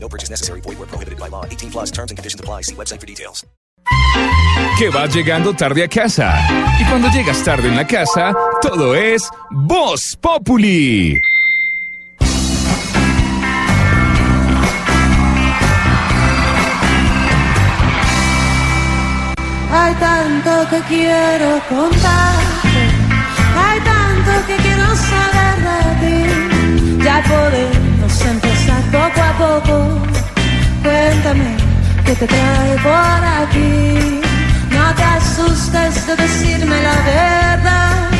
No purchase necessary. Void where prohibited by law. 18 plus terms and conditions apply. See website for details. Que vas llegando tarde a casa. Y cuando llegas tarde en la casa, todo es Voz Populi. Hay tanto que quiero contarte, Ya podemos empezar poco a poco. Cuéntame qué te trae por aquí. No te asustes de decirme la verdad,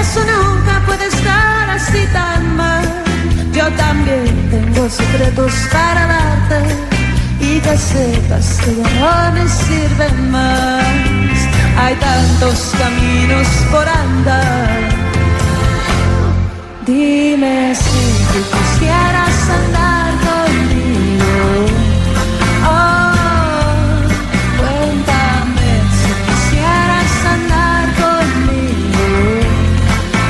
eso nunca puede estar así tan mal. Yo también tengo secretos para darte y que sepas que ya no me sirven más. Hay tantos caminos por andar. Dime si tú quisieras andar conmigo. Oh, cuéntame si quisieras andar conmigo.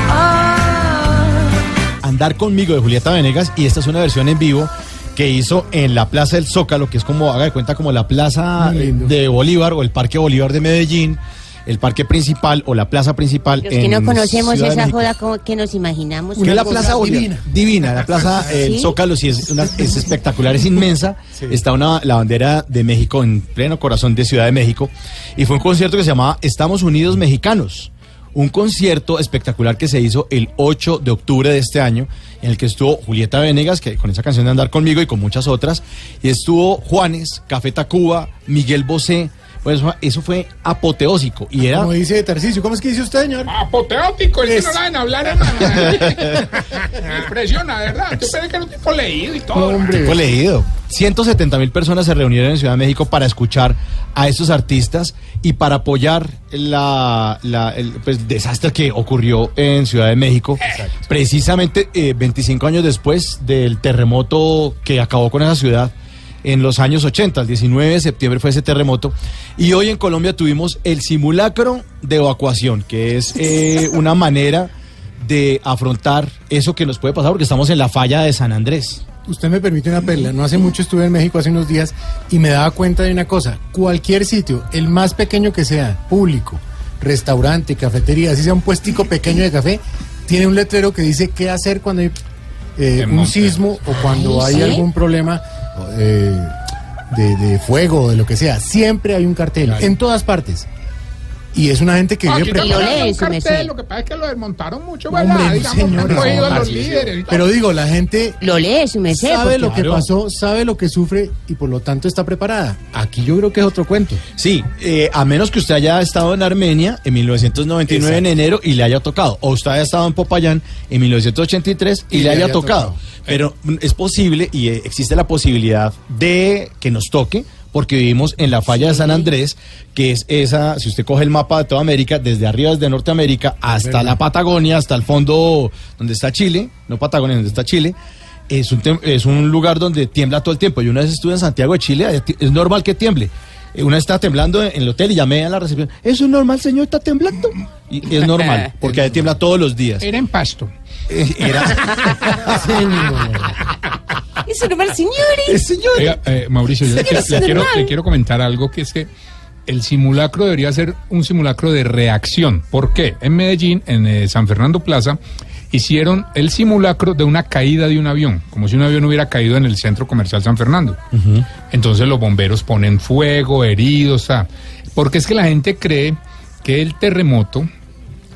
Oh. Andar conmigo de Julieta Venegas y esta es una versión en vivo que hizo en la Plaza del Zócalo, que es como, haga de cuenta, como la Plaza de Bolívar o el Parque Bolívar de Medellín, el parque principal o la plaza principal. Los que no conocemos Ciudad esa joda como que nos imaginamos. Que es la Plaza divina. Divina. la Plaza eh. Zócalo sí es, una- es espectacular, es inmensa. Está una, la bandera de México en pleno corazón de Ciudad de México. Y fue un concierto que se llamaba Estamos Unidos Mexicanos. Un concierto espectacular que se hizo el 8 de octubre de este año, en el que estuvo Julieta Venegas, que con esa canción de Andar conmigo y con muchas otras, y estuvo Juanes, Café Tacuba, Miguel Bosé. Pues eso, eso fue apoteósico y era Como dice Tarcisio, ¿cómo es que dice usted, señor? Apoteótico, que Es- no saben hablar, hermano. Me impresiona, ¿verdad? Yo pensé que era un tipo leído y todo. hombre. Fue leído. 170 mil personas se reunieron en Ciudad de México para escuchar a estos artistas y para apoyar la, la- el pues, desastre que ocurrió en Ciudad de México. Precisamente eh, 25 años después del terremoto que acabó con esa ciudad en los años 80, el 19 de septiembre fue ese terremoto. Y hoy en Colombia tuvimos el simulacro de evacuación, que es eh, una manera de afrontar eso que nos puede pasar porque estamos en la falla de San Andrés. Usted me permite una perla. No hace mucho estuve en México, hace unos días, y me daba cuenta de una cosa. Cualquier sitio, el más pequeño que sea, público, restaurante, cafetería, así sea un puestico pequeño de café, tiene un letrero que dice qué hacer cuando hay eh, un sismo o cuando Ay, hay ¿sí? algún problema eh, de, de fuego de lo que sea. Siempre hay un cartel, en todas partes. Y es una gente que vive preparada. cartel. Lo que pasa es que lo desmontaron mucho, Hombre, ¿verdad? Digamos, cogido a no, los sí, líderes. y. Pero digo, la gente Lo lee su merced. sabe lo que pasó, sabe lo que sufre y por lo tanto está preparada. Aquí yo creo que es otro cuento. Sí, eh, a menos que usted haya estado en Armenia en 1999 en enero y le haya tocado, o usted haya estado en Popayán en 1983 y, le haya, tocado. Pero es posible y eh, existe la posibilidad de que nos toque porque vivimos en la falla de San Andrés, que es esa, si usted coge el mapa de toda América, desde arriba, desde Norteamérica, hasta la Patagonia, hasta el fondo donde está Chile, no Patagonia, donde está Chile, es un, es un lugar donde tiembla todo el tiempo. Yo una vez estuve en Santiago de Chile, es normal que tiemble. Eh, Una vez estaba temblando en el hotel y llamé a la recepción. ¿Eso es normal, señor? ¿Está temblando? Y es normal, porque ahí tiembla todos los días. Era en pasto. Era... Eso normal, señores. señor. Oiga, eh, Mauricio, yo le, quiero- le quiero, le quiero comentar algo que es que el simulacro debería ser un simulacro de reacción. ¿Por qué? En Medellín, en eh, San Fernando Plaza, hicieron el simulacro de una caída de un avión, como si un avión hubiera caído en el centro comercial San Fernando. Entonces los bomberos ponen fuego, heridos, ah, porque es que la gente cree que el terremoto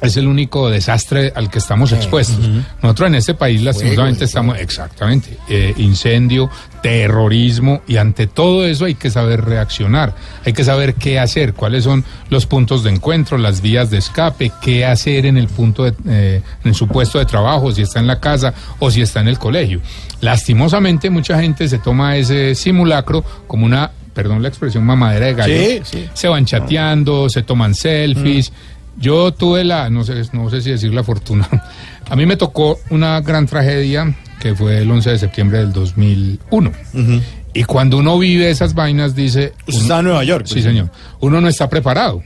es el único desastre al que estamos expuestos. Nosotros en este país lastimosamente estamos, exactamente, eh, incendio, terrorismo y ante todo eso hay que saber reaccionar, hay que saber qué hacer, cuáles son los puntos de encuentro, las vías de escape, qué hacer en el punto de, eh, en su puesto de trabajo, si está en la casa o si está en el colegio. Lastimosamente mucha gente se toma ese simulacro como una perdón la expresión, mamadera de gallo. Sí, sí. Se van chateando, se toman selfies. Yo tuve la, no sé, no sé si decir la fortuna. A mí me tocó una gran tragedia que fue el 11 de septiembre del 2001. Y cuando uno vive esas vainas, dice... Usted uno- está en Nueva York. Sí, señor. Uno no está preparado,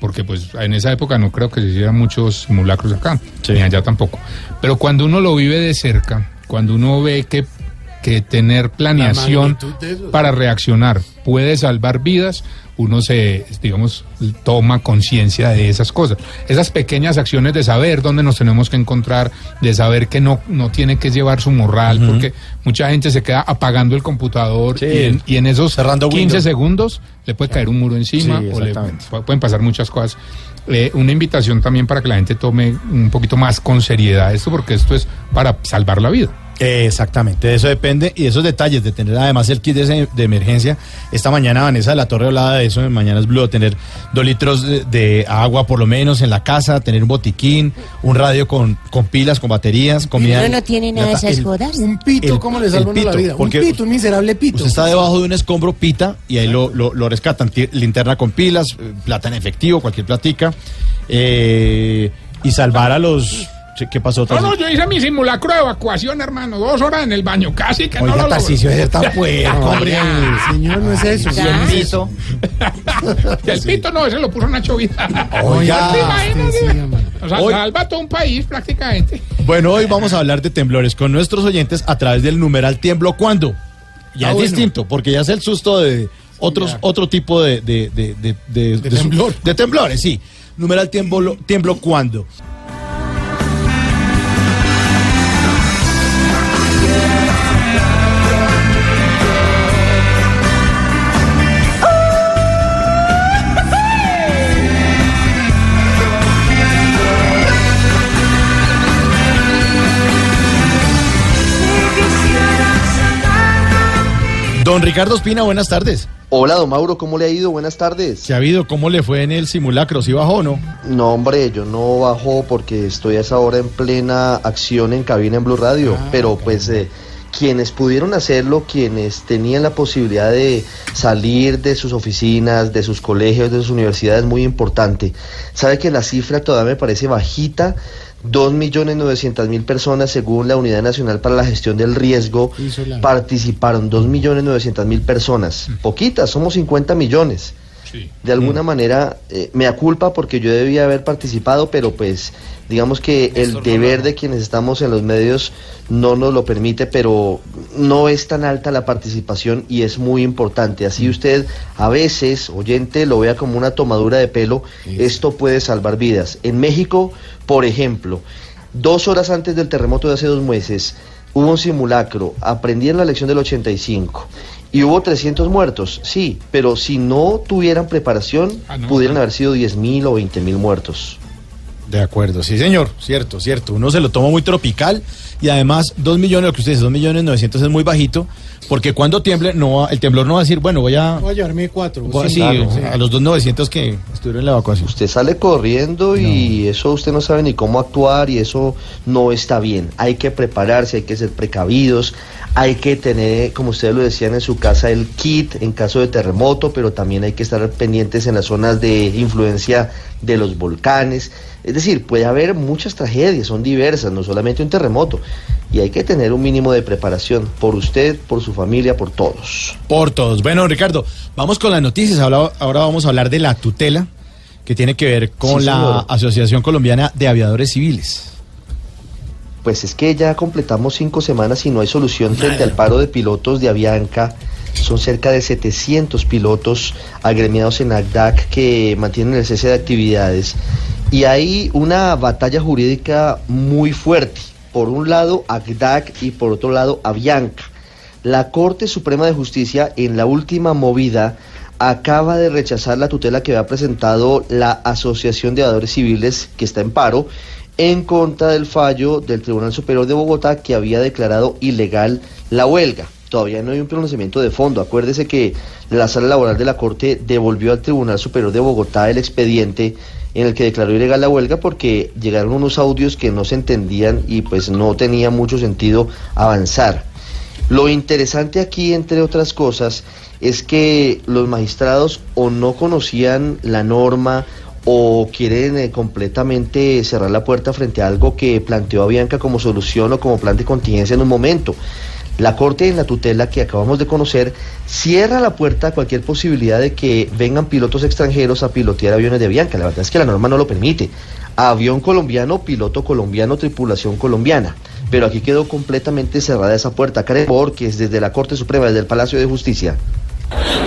porque pues en esa época no creo que se hicieran muchos simulacros acá, Sí. ni allá tampoco. Pero cuando uno lo vive de cerca, cuando uno ve que, que tener planeación para reaccionar puede salvar vidas, uno se, digamos, toma conciencia de esas cosas. Esas pequeñas acciones de saber dónde nos tenemos que encontrar, de saber que no, no tiene que llevar su morral, porque mucha gente se queda apagando el computador Sí. y, en, y en esos Cerrando 15 Windows. segundos le puede caer un muro encima Sí, o le pueden pasar muchas cosas. Eh, una invitación también para que la gente tome un poquito más con seriedad esto, porque esto es para salvar la vida. Exactamente, de eso depende y de esos detalles, de tener además el kit de, de emergencia. Esta mañana Vanessa de la Torre hablaba de eso en Mañanas Blue, tener dos litros de, de agua por lo menos en la casa, tener un botiquín, un radio con, con pilas, con baterías, comida. Uno no tiene nada de esas el- jodas. Un pito, El- ¿cómo le el salva uno la pito, vida? Un porque pito, un miserable pito. Usted está debajo de un escombro, pita, y ahí lo, lo, lo rescatan. Linterna con pilas, eh, plata en efectivo, cualquier platica. eh, y salvar a los... ¿Qué pasó? No, no, yo hice mi simulacro de evacuación, hermano. Dos horas en el baño, casi que no lo Oiga, logré. Tarcisio, debe ser tan puerco, hombre. Señor, no es eso. No es eso. El pito no, ese lo puso Nacho Vida. Oiga. ¿Te imaginas? Sí, sí, hombre. O sea, Hoy- salva todo un país prácticamente. Bueno, hoy vamos a hablar de temblores con nuestros oyentes a través del numeral tiemblo cuándo. Ya Ah, es bueno. distinto, porque ya es el susto de otros, otro tipo de, de, de, de, de- de su- temblor. de temblores, sí. Numeral tiemblo, tiemblo cuándo. Don Ricardo Espina, buenas tardes. Hola, don Mauro, ¿cómo le ha ido? Buenas tardes. ¿Qué ha habido? ¿Cómo le fue en el simulacro? ¿Sí bajó o no? No, hombre, yo no bajo porque estoy a esa hora en plena acción en cabina en Blue Radio, pero pues eh, quienes pudieron hacerlo, quienes tenían la posibilidad de salir de sus oficinas, de sus colegios, de sus universidades, muy importante. Sabe que la cifra todavía me parece bajita. 2.900.000 personas, según la Unidad Nacional para la Gestión del Riesgo, la- participaron. 2.900.000 personas. Poquitas, somos 50 millones. Sí. de alguna manera eh, me aculpa porque yo debía haber participado, pero pues digamos que el deber de quienes estamos en los medios no nos lo permite, pero no es tan alta la participación y es muy importante. Así usted a veces, oyente, lo vea como una tomadura de pelo, esto puede salvar vidas. En México, por ejemplo, dos horas antes del terremoto de hace dos meses, hubo un simulacro, aprendí en la lección del 85. Y hubo 300 muertos, sí, pero si no tuvieran preparación, Ah, no. pudieran haber sido 10.000 o 20.000 muertos. De acuerdo, sí señor, cierto, cierto. Uno se lo toma muy tropical y además dos millones, lo que usted dice, dos millones novecientos es muy bajito, porque cuando tiemble, no va- el temblor no va a decir, bueno, voy a... Voy a llevarme cuatro. voy sí, sí, claro, sí. a los dos novecientos que estuvieron en la evacuación. Usted sale corriendo y eso usted no sabe ni cómo actuar y eso no está bien. Hay que prepararse, hay que ser precavidos, hay que tener, como ustedes lo decían en su casa, el kit en caso de terremoto, pero también hay que estar pendientes en las zonas de influencia de los volcanes. Es decir, puede haber muchas tragedias, son diversas, no solamente un terremoto. Y hay que tener un mínimo de preparación por usted, por su familia, por todos. Por todos. Bueno, Ricardo, vamos con las noticias. Ahora, ahora vamos a hablar de la tutela, que tiene que ver con Sí, la señor. Asociación Colombiana de Aviadores Civiles. Pues es que ya completamos cinco semanas y no hay solución frente al paro de pilotos de Avianca. Son cerca de 700 pilotos agremiados en ACDAC que mantienen el cese de actividades. Y hay una batalla jurídica muy fuerte. Por un lado ACDAC y por otro lado Avianca. La Corte Suprema de Justicia en la última movida acaba de rechazar la tutela que había presentado la Asociación de Aviadores Civiles que está en paro en contra del fallo del Tribunal Superior de Bogotá que había declarado ilegal la huelga. Todavía no hay un pronunciamiento de fondo. Acuérdese que la sala laboral de la Corte devolvió al Tribunal Superior de Bogotá el expediente en el que declaró ilegal la huelga porque llegaron unos audios que no se entendían y pues no tenía mucho sentido avanzar. Lo interesante aquí, entre otras cosas, es que los magistrados o no conocían la norma o quieren eh, completamente cerrar la puerta frente a algo que planteó Bianca como solución o como plan de contingencia en un momento. La Corte en la tutela que acabamos de conocer cierra la puerta a cualquier posibilidad de que vengan pilotos extranjeros a pilotear aviones de Bianca. La verdad es que la norma no lo permite. Avión colombiano, piloto colombiano, tripulación colombiana. Pero aquí quedó completamente cerrada esa puerta. Karen Borges, desde la Corte Suprema, desde el Palacio de Justicia.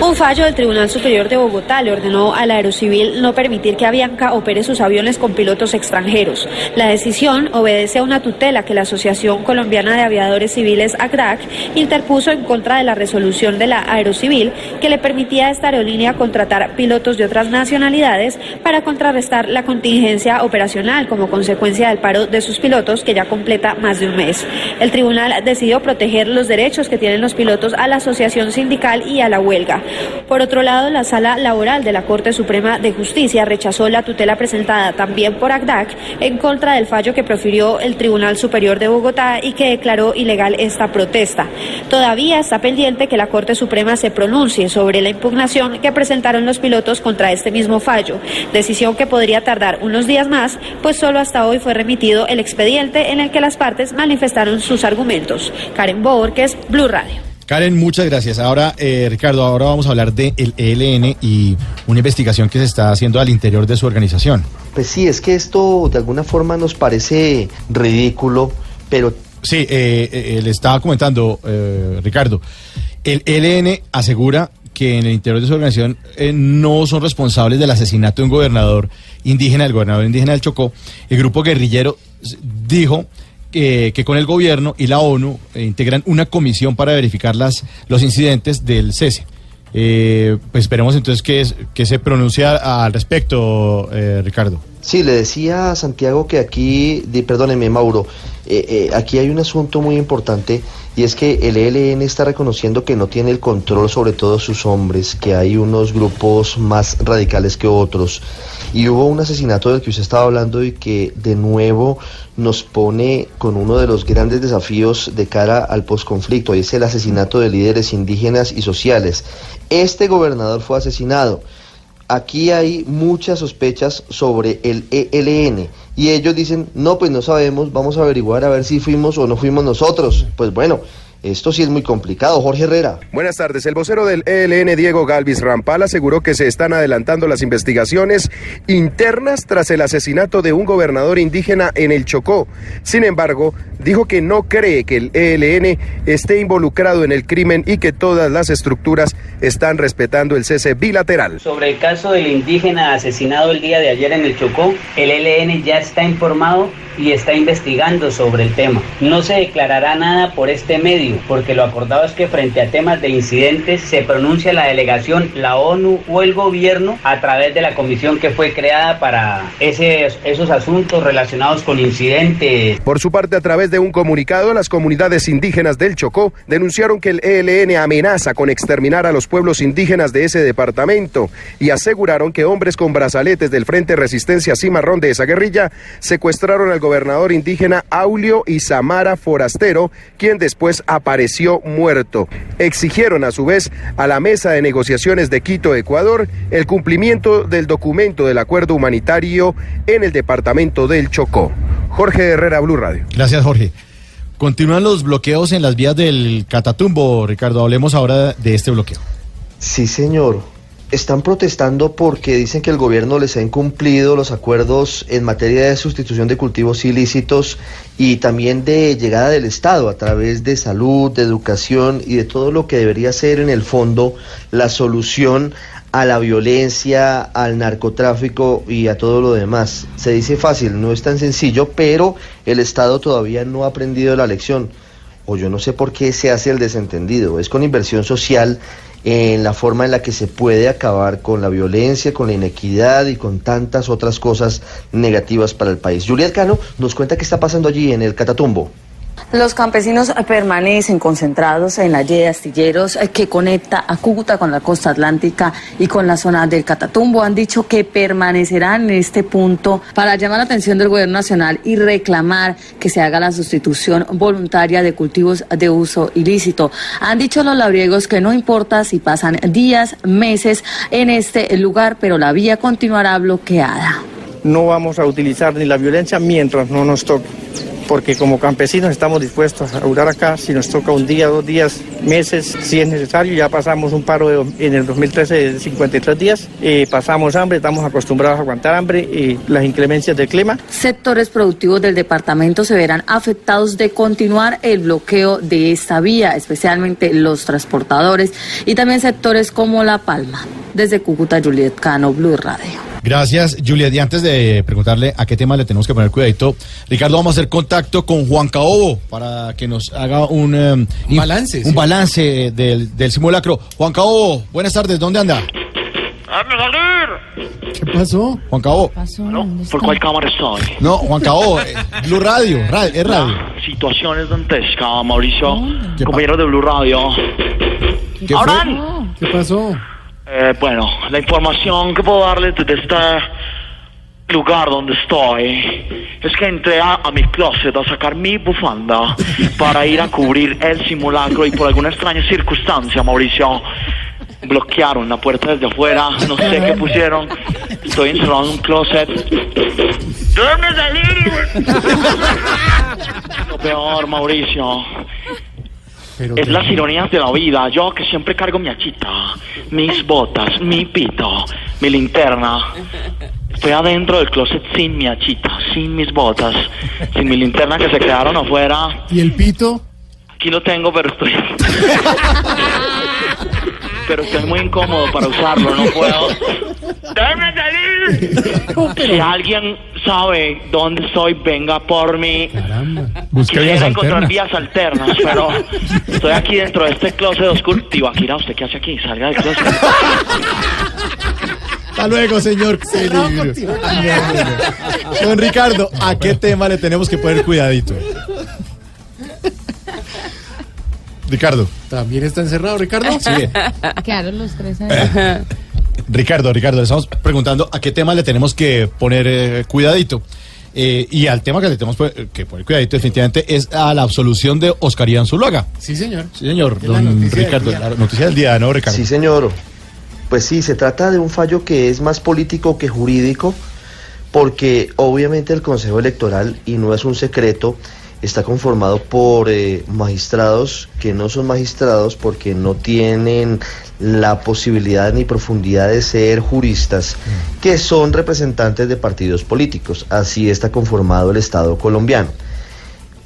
Un fallo del Tribunal Superior de Bogotá le ordenó al Aerocivil no permitir que Avianca opere sus aviones con pilotos extranjeros. La decisión obedece a una tutela que la Asociación Colombiana de Aviadores Civiles, ACRAC, interpuso en contra de la resolución de la Aerocivil que le permitía a esta aerolínea contratar pilotos de otras nacionalidades para contrarrestar la contingencia operacional como consecuencia del paro de sus pilotos que ya completa más de un mes. El tribunal decidió proteger los derechos que tienen los pilotos a la asociación sindical y a la Por otro lado, la sala laboral de la Corte Suprema de Justicia rechazó la tutela presentada también por ACDAC en contra del fallo que profirió el Tribunal Superior de Bogotá y que declaró ilegal esta protesta. Todavía está pendiente que la Corte Suprema se pronuncie sobre la impugnación que presentaron los pilotos contra este mismo fallo, decisión que podría tardar unos días más, pues solo hasta hoy fue remitido el expediente en el que las partes manifestaron sus argumentos. Karen Borges, Blue Radio. Karen, muchas gracias. Ahora, eh, Ricardo, ahora vamos a hablar del ELN y una investigación que se está haciendo al interior de su organización. Pues sí, es que esto de alguna forma nos parece ridículo, pero... Sí, eh, eh, le estaba comentando, eh, Ricardo, el ELN asegura que en el interior de su organización eh, no son responsables del asesinato de un gobernador indígena, el gobernador indígena del Chocó. El grupo guerrillero dijo que, que con el gobierno y la ONU eh, integran una comisión para verificar las, los incidentes del cese. Eh, pues esperemos entonces que, que se pronuncie al respecto, eh, Ricardo. Sí, le decía a Santiago que aquí, perdóneme Mauro, eh, eh, aquí hay un asunto muy importante y es que el ELN está reconociendo que no tiene el control sobre todos sus hombres, que hay unos grupos más radicales que otros. Y hubo un asesinato del que usted estaba hablando y que de nuevo nos pone con uno de los grandes desafíos de cara al posconflicto, y es el asesinato de líderes indígenas y sociales. Este gobernador fue asesinado. Aquí hay muchas sospechas sobre el ELN y ellos dicen, no, pues no sabemos, vamos a averiguar a ver si fuimos o no fuimos nosotros. Pues bueno, esto sí es muy complicado. Jorge Herrera. Buenas tardes. El vocero del ELN, Diego Galvis Rampal, aseguró que se están adelantando las investigaciones internas tras el asesinato de un gobernador indígena en el Chocó. Sin embargo, dijo que no cree que el ELN esté involucrado en el crimen y que todas las estructuras están respetando el cese bilateral. Sobre el caso del indígena asesinado el día de ayer en el Chocó, el ELN ya está informado y está investigando sobre el tema. No se declarará nada por este medio, porque lo acordado es que frente a temas de incidentes se pronuncia la delegación, la ONU o el gobierno a través de la comisión que fue creada para ese, esos asuntos relacionados con incidentes. Por su parte, a través de un comunicado, las comunidades indígenas del Chocó denunciaron que el ELN amenaza con exterminar a los pueblos indígenas de ese departamento y aseguraron que hombres con brazaletes del Frente Resistencia Cimarrón de esa guerrilla secuestraron al gobernador indígena Aulio Isamara Forastero, quien después apareció muerto. Exigieron a su vez a la mesa de negociaciones de Quito, Ecuador, el cumplimiento del documento del acuerdo humanitario en el departamento del Chocó. Jorge Herrera, Blue Radio. Gracias, Jorge. Continúan los bloqueos en las vías del Catatumbo, Ricardo. Hablemos ahora de este bloqueo. Sí, señor. Están protestando porque dicen que el gobierno les ha incumplido los acuerdos en materia de sustitución de cultivos ilícitos y también de llegada del Estado a través de salud, de educación y de todo lo que debería ser en el fondo la solución a la violencia, al narcotráfico y a todo lo demás. Se dice fácil, no es tan sencillo, pero el Estado todavía no ha aprendido la lección. O yo no sé por qué se hace el desentendido. Es con inversión social en la forma en la que se puede acabar con la violencia, con la inequidad y con tantas otras cosas negativas para el país. Juliet Cano nos cuenta qué está pasando allí en el Catatumbo. Los campesinos permanecen concentrados en la de astilleros eh, que conecta a Cúcuta con la costa atlántica y con la zona del Catatumbo. Han dicho que permanecerán en este punto para llamar la atención del gobierno nacional y reclamar que se haga la sustitución voluntaria de cultivos de uso ilícito. Han dicho los labriegos que no importa si pasan días, meses en este lugar, pero la vía continuará bloqueada. No vamos a utilizar ni la violencia mientras no nos toque porque como campesinos estamos dispuestos a durar acá, si nos toca un día, dos días, meses, si es necesario, ya pasamos un paro de- en el 2013 de 53 días, eh, pasamos hambre, estamos acostumbrados a aguantar hambre y las inclemencias del clima. Sectores productivos del departamento se verán afectados de continuar el bloqueo de esta vía, especialmente los transportadores y también sectores como La Palma. Desde Cúcuta, Juliet Cano, Blue Radio. Gracias, Juliet. Y antes de preguntarle a qué tema le tenemos que poner cuidadito, Ricardo, vamos a hacer contacto con Juan Caobo para que nos haga un, eh, Un balance, Un sí. balance del, del simulacro. Juan Caobo, buenas tardes, ¿dónde anda? ¿Qué pasó? Juan Caobo. ¿Por cuál cámara estoy? No, Juan Caobo, eh, Blue Radio, ra- es radio. Situación es dantesca, Mauricio. Compañero de Blue Radio. ¿Qué. ¿Qué pasó? Eh, bueno, la información que puedo darles desde este lugar donde estoy es que entré a, a mi closet a sacar mi bufanda para ir a cubrir el simulacro y por alguna extraña circunstancia, Mauricio, bloquearon la puerta desde afuera, no sé qué pusieron, estoy encerrado en un closet. ¡Déjame salir! Lo peor, Mauricio, es las ironías de la vida. Yo que siempre cargo mi achita, mis botas, mi pito, mi linterna. Estoy adentro del closet sin mi achita, sin mis botas, sin mi linterna que se quedaron afuera. ¿Y el pito? Aquí lo tengo, pero estoy... pero estoy muy incómodo para usarlo, no puedo. ¡Déjame salir! Si alguien sabe dónde estoy, venga por mí. Vías Quisiera encontrar vías alternas, pero estoy aquí dentro de este closet oscuro. Tibaquira, ¿usted qué hace aquí? Salga del closet. Hasta luego, señor. Don Ricardo, ¿a qué tema le tenemos que poner cuidadito? Ricardo. ¿También está encerrado, Ricardo? Sí. Quedaron los tres ahí. Ricardo, Ricardo, le estamos preguntando a qué tema le tenemos que poner eh, cuidadito. Eh, y al tema que le tenemos pu- que poner cuidadito definitivamente es a la absolución de Oscar Iván Zuluaga. Sí, señor. Sí, señor. Don Ricardo, la noticia del día, ¿no, Ricardo? Sí, señor. Pues sí, se trata de un fallo que es más político que jurídico, porque obviamente el Consejo Electoral, y no es un secreto, está conformado por eh, magistrados que no son magistrados porque no tienen la posibilidad ni profundidad de ser juristas, que son representantes de partidos políticos. Así está conformado el Estado colombiano.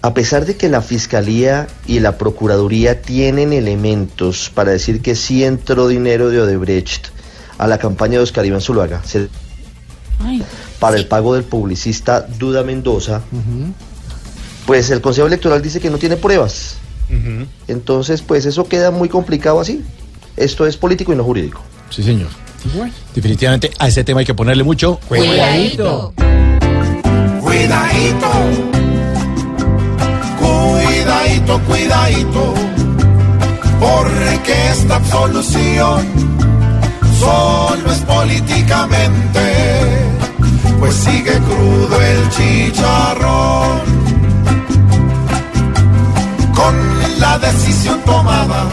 A pesar de que la Fiscalía y la Procuraduría tienen elementos para decir que sí entró dinero de Odebrecht a la campaña de Oscar Iván Zuluaga se- para el pago del publicista Duda Mendoza, pues el Consejo Electoral dice que no tiene pruebas. Entonces, pues eso queda muy complicado así. Esto es político y no jurídico. Sí, señor. Definitivamente a ese tema hay que ponerle mucho Cuidadito. Cuidadito. Cuidadito, cuidadito. Porque esta absolución solo es políticamente. Pues sigue crudo el chicharrón. Con la decisión tomada,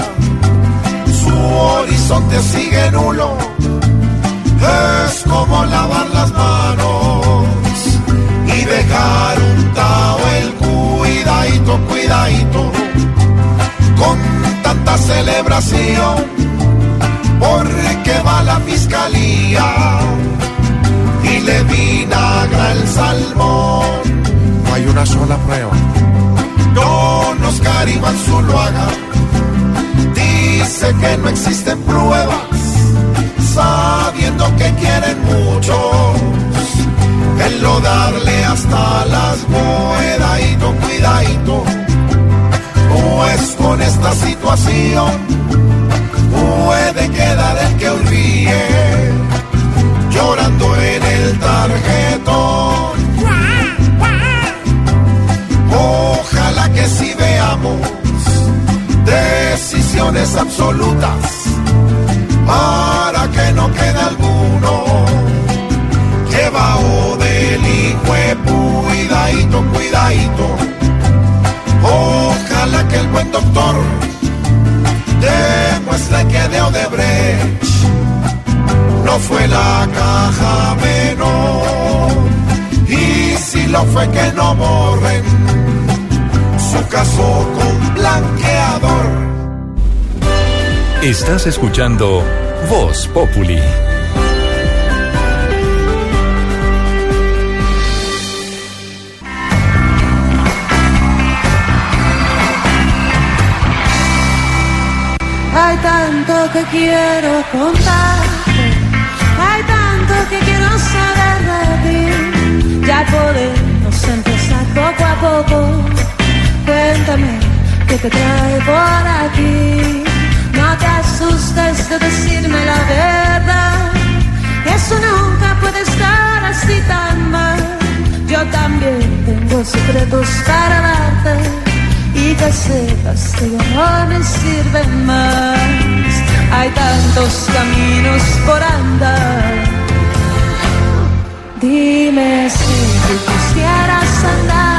su horizonte sigue nulo. Es como lavar las manos y dejar untado el cuidadito, cuidadito, con tanta celebración, porque va la fiscalía y le vinagra el salmón. No hay una sola prueba. Don Oscar Iván Zuluaga dice que no existen pruebas, sabiendo que quieren muchos lo darle hasta las cuidadito, cuidadito. Pues con esta situación puede quedar el que Estás escuchando Voz Populi. Hay tanto que quiero contarte, hay tanto que quiero saber de ti. Ya podemos empezar poco a poco. Cuéntame qué te trae por aquí. Te asustes de decirme la verdad. Eso nunca puede estar así tan mal. Yo también tengo secretos para darte y que sepas que no me sirven más. Hay tantos caminos por andar. Dime si tú quisieras andar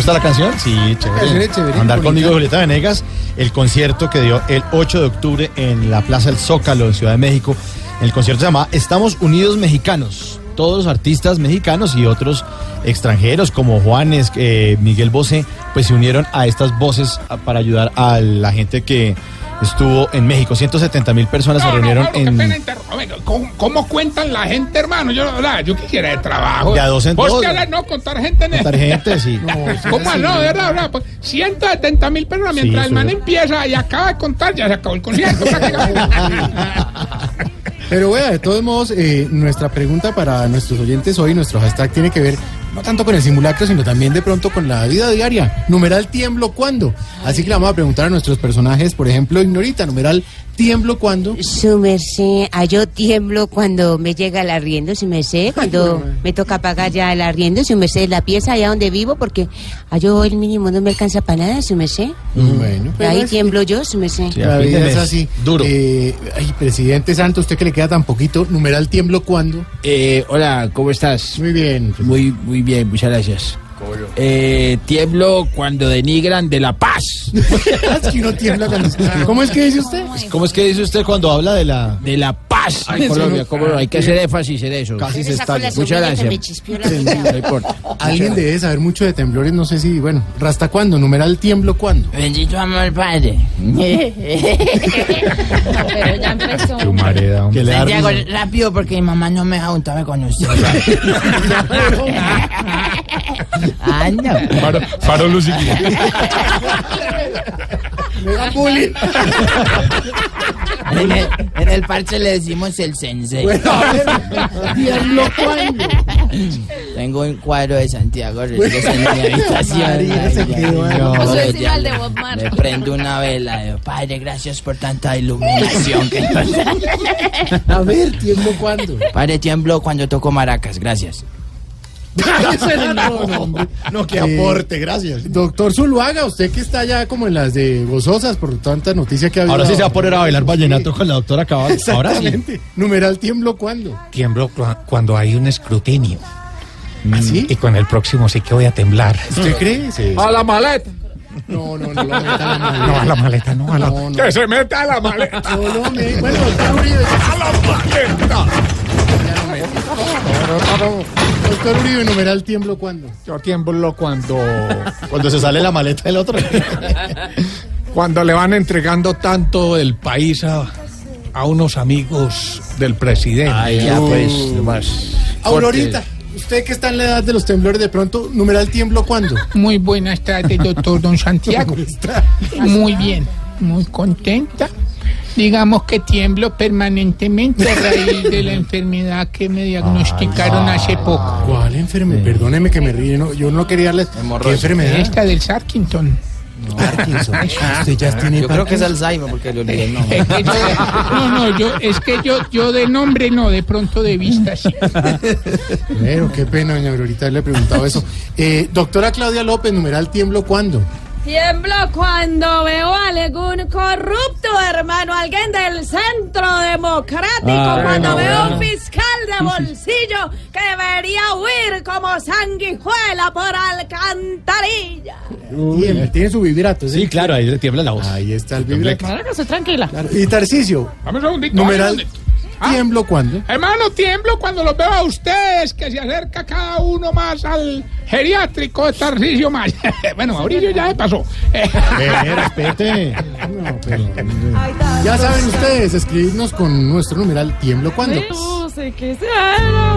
gusta la canción? Sí, chévere. Chévere, chévere, Andar bonita. conmigo, Julieta Venegas, el concierto que dio el 8 de octubre en la Plaza del Zócalo de Ciudad de México. El concierto se llama Estamos Unidos Mexicanos. Todos los artistas mexicanos y otros extranjeros como Juanes, eh, Miguel Bosé, pues se unieron a estas voces para ayudar a la gente que estuvo en México. 170 mil personas se No, reunieron en... ¿cómo, cómo cuentan la gente, hermano? Yo, ¿verdad? yo quisiera de trabajo. De a dos en ¿Vos dos. qué hablas? No, contar gente en Contar gente, sí. ¿Cómo no? De verdad, verdad. Pues, 170 mil personas. Sí, Mientras el man es. empieza y acaba de contar, ya se acabó el concierto. prácticamente. Pero vea, de todos modos, eh, nuestra pregunta para nuestros oyentes hoy, nuestro hashtag tiene que ver no tanto con el simulacro, sino también de pronto con la vida diaria. Numeral tiemblo cuándo. Así que le vamos a preguntar a nuestros personajes, por ejemplo, Ignorita, numeral tiemblo cuándo. Su merced, ah, yo tiemblo cuando me llega el arriendo, su merced, cuando me toca pagar ya el arriendo, su merced, la pieza allá donde vivo, porque a yo el mínimo no me alcanza para nada, su merced. Bueno, pero Ahí es- tiemblo yo, su merced. la vida es así. Duro. ay, presidente Santos, usted que le queda tan poquito, numeral tiemblo cuándo. Eh, hola, ¿cómo estás? Muy bien. Muy, muy bien, muchas gracias. Eh, tiemblo cuando denigran de la paz. es que uno tiembla cuando... ¿Cómo es que dice usted? ¿Cómo es que dice usted cuando habla de la... De la paz en Colombia? ¿Cómo no? Hay que hacer énfasis en eso. Casi se está... Muchas gracias. No importa. Alguien debe saber mucho de temblores, no sé si, bueno, ¿rasta cuándo? Numeral tiemblo cuándo. Bendito amor padre. Pero ya empezó. Que le Santiago, rápido porque mi mamá no me deja juntarme con usted. Ah, no. Faro, faro luz y guía. Me da bullying. En el, en el parche le decimos el sensei. Bueno, a ver. Tengo un cuadro de Santiago Rodríguez en mi habitación. María, se quedó ahí. No, Puso ya encima el de le- Bob Marley. Le prendo una vela. Digo, Padre, gracias por tanta iluminación que nos da". A ver, tiemblo cuándo. Padre, tiemblo cuando toco maracas. Gracias. no, no, hombre. No, que Eh, aporte, gracias. Doctor Zuluaga, usted que está ya como en las de gozosas por tanta noticia que ha habido. Ahora sí se va a poner a bailar vallenato con la doctora Cabal. Ahora sí. Numeral tiemblo cuándo. Tiemblo cua- cuando hay un escrutinio. ¿Ah, sí? Y con el próximo sí que voy a temblar. ¿Usted cree? Sí. A la maleta. No, no, no lo meta a la maleta. No, a la maleta, no, a la... No, no. Que se meta a la maleta. No lo me- Bueno, Uribe. A la maleta. Doctor Uribe, numeral tiemblo cuándo. Yo tiemblo cuando, Cuando se sale la maleta del otro. cuando le van entregando tanto el país a, a unos amigos del presidente. Ay, ya pues, más. Aurorita, usted que está en la edad de los temblores, de pronto, numeral tiemblo cuándo. Muy buenas tardes, doctor Don Santiago. ¿Cómo está? Muy bien, muy contenta. Digamos que tiemblo permanentemente a raíz de la enfermedad que me diagnosticaron hace poco. ¿Cuál enfermedad? Perdóneme que me ríe, no, yo no quería darles. ¿Qué enfermedad? Esta del Sarkington. Parkinson. Usted ya tiene Yo creo que es. Alzheimer porque le olvidé el nombre. Es que yo- no, no, yo, es que yo, yo de nombre no, de pronto de vista sí. Pero qué pena, doña Aurorita, haberle preguntado eso. Eh, doctora Claudia López, numeral tiemblo cuándo. Tiemblo cuando veo a algún corrupto, hermano, alguien del centro democrático, Ah, cuando veo a un fiscal de bolsillo que debería huir como sanguijuela por alcantarilla. Tiembla, tiene su vibrato. Sí, claro, ahí le tiembla la voz. Ahí está el vibrato. Hágase tranquila. Y Tarcisio, Dame un segundito. numeral, segundito. ¿tiemblo cuándo? Hermano, tiemblo cuando los veo a ustedes, que se acerca cada uno más al geriátrico de Tarcisio Maya. bueno, Mauricio ya se pasó. Eh, respete. Ya saben ustedes, escribirnos con nuestro numeral ¿tiemblo cuándo? No sé qué será.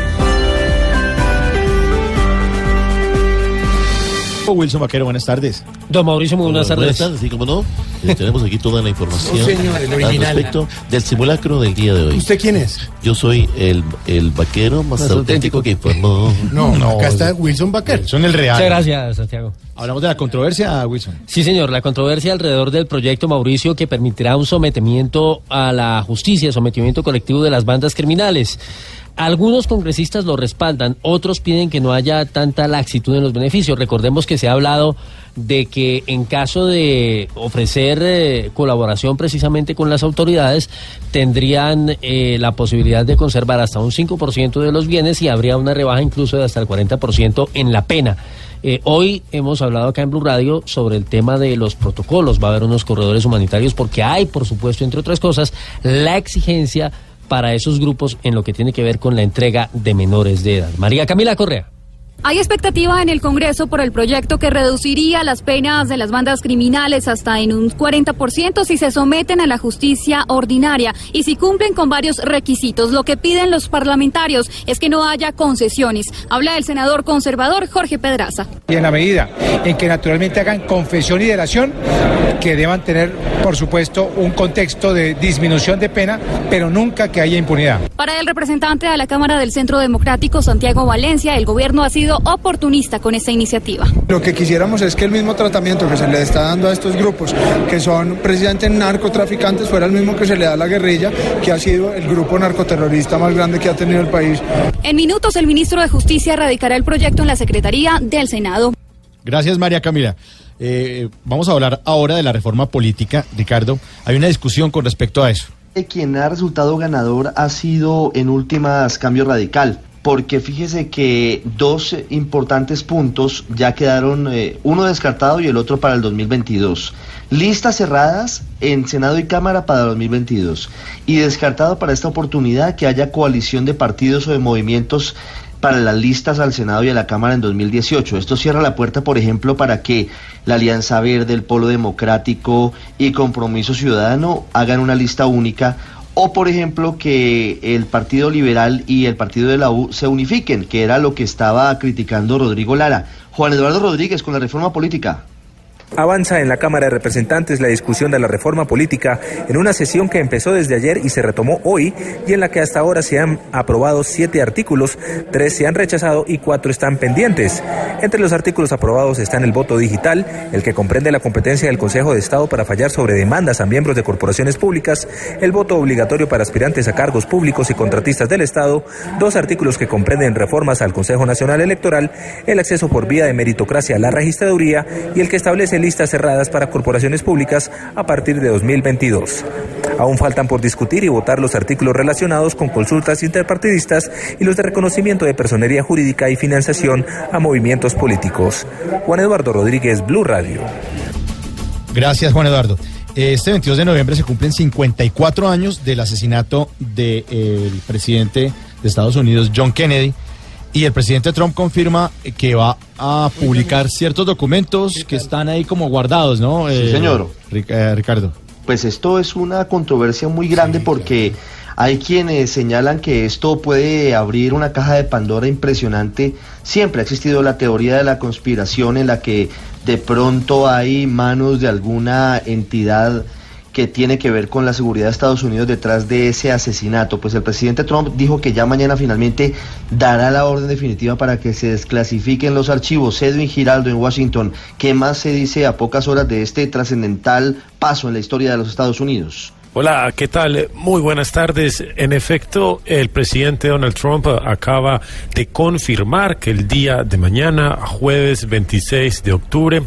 Wilson Vaquero, buenas tardes. Don Mauricio, muy buenas tardes. Buenas tardes, sí, como no. Eh, tenemos aquí toda la información No, señor, el al original. respecto del simulacro del día de hoy. ¿Usted quién es? Yo soy el, el vaquero más Más auténtico que informó. No, No, acá está Wilson Baker. Son el real. Muchas gracias, Santiago. Hablamos de la controversia, Wilson. Sí, señor, la controversia alrededor del proyecto Mauricio que permitirá un sometimiento a la justicia, sometimiento colectivo de las bandas criminales. Algunos congresistas lo respaldan, otros piden que no haya tanta laxitud en los beneficios. Recordemos que se ha hablado de que en caso de ofrecer eh, colaboración precisamente con las autoridades, tendrían eh, la posibilidad de conservar hasta un 5% de los bienes y habría una rebaja incluso de hasta el 40% en la pena. Eh, hoy hemos hablado acá en Blue Radio sobre el tema de los protocolos. Va a haber unos corredores humanitarios porque hay, por supuesto, entre otras cosas, la exigencia para esos grupos en lo que tiene que ver con la entrega de menores de edad. María Camila Correa. Hay expectativa en el Congreso por el proyecto que reduciría las penas de las bandas criminales hasta en un 40% si se someten a la justicia ordinaria y si cumplen con varios requisitos. Lo que piden los parlamentarios es que no haya concesiones. Habla el senador conservador Jorge Pedraza. Y en la medida en que naturalmente hagan confesión y delación, que deban tener, por supuesto, un contexto de disminución de pena, pero nunca que haya impunidad. Para el representante de la Cámara del Centro Democrático, Santiago Valencia, el gobierno ha sido oportunista con esta iniciativa. Lo que quisiéramos es que el mismo tratamiento que se le está dando a estos grupos, que son precisamente narcotraficantes, fuera el mismo que se le da a la guerrilla, que ha sido el grupo narcoterrorista más grande que ha tenido el país. En minutos, el ministro de Justicia radicará el proyecto en la Secretaría del Senado. Gracias, María Camila. Eh, vamos a hablar ahora de la reforma política, Ricardo. Hay una discusión con respecto a eso. Quien ha resultado ganador ha sido en últimas cambio radical, porque fíjese que dos importantes puntos ya quedaron, eh, uno descartado y el otro para el 2022. Listas cerradas en Senado y Cámara para 2022 y descartado para esta oportunidad que haya coalición de partidos o de movimientos para las listas al Senado y a la Cámara en 2018. Esto cierra la puerta, por ejemplo, para que la Alianza Verde, el Polo Democrático y Compromiso Ciudadano hagan una lista única o, por ejemplo, que el Partido Liberal y el Partido de la U se unifiquen, que era lo que estaba criticando Rodrigo Lara. Juan Eduardo Rodríguez con la reforma política. Avanza en la Cámara de Representantes la discusión de la reforma política en una sesión que empezó desde ayer y se retomó hoy y en la que hasta ahora se han aprobado siete artículos, tres se han rechazado y cuatro están pendientes. Entre los artículos aprobados están el voto digital, el que comprende la competencia del Consejo de Estado para fallar sobre demandas a miembros de corporaciones públicas, el voto obligatorio para aspirantes a cargos públicos y contratistas del Estado, dos artículos que comprenden reformas al Consejo Nacional Electoral, el acceso por vía de meritocracia a la registraduría y el que establece listas cerradas para corporaciones públicas a partir de 2022. Aún faltan por discutir y votar los artículos relacionados con consultas interpartidistas y los de reconocimiento de personería jurídica y financiación a movimientos políticos. Juan Eduardo Rodríguez, Blue Radio. Gracias, Juan Eduardo. Este 22 de noviembre se cumplen 54 años del asesinato del presidente de Estados Unidos, John Kennedy. Y el presidente Trump confirma que va a publicar ciertos documentos que están ahí como guardados, ¿no? Sí, Eh, señor. Eh, Ricardo. Pues esto es una controversia muy grande porque hay quienes señalan que esto puede abrir una caja de Pandora impresionante. Siempre ha existido la teoría de la conspiración en la que de pronto hay manos de alguna entidad que tiene que ver con la seguridad de Estados Unidos detrás de ese asesinato. Pues el presidente Trump dijo que ya mañana finalmente dará la orden definitiva para que se desclasifiquen los archivos. Edwin Giraldo en Washington, ¿qué más se dice a pocas horas de este trascendental paso en la historia de los Estados Unidos? Hola, ¿qué tal? Muy buenas tardes. En efecto, el presidente Donald Trump acaba de confirmar que el día de mañana, jueves 26 de octubre,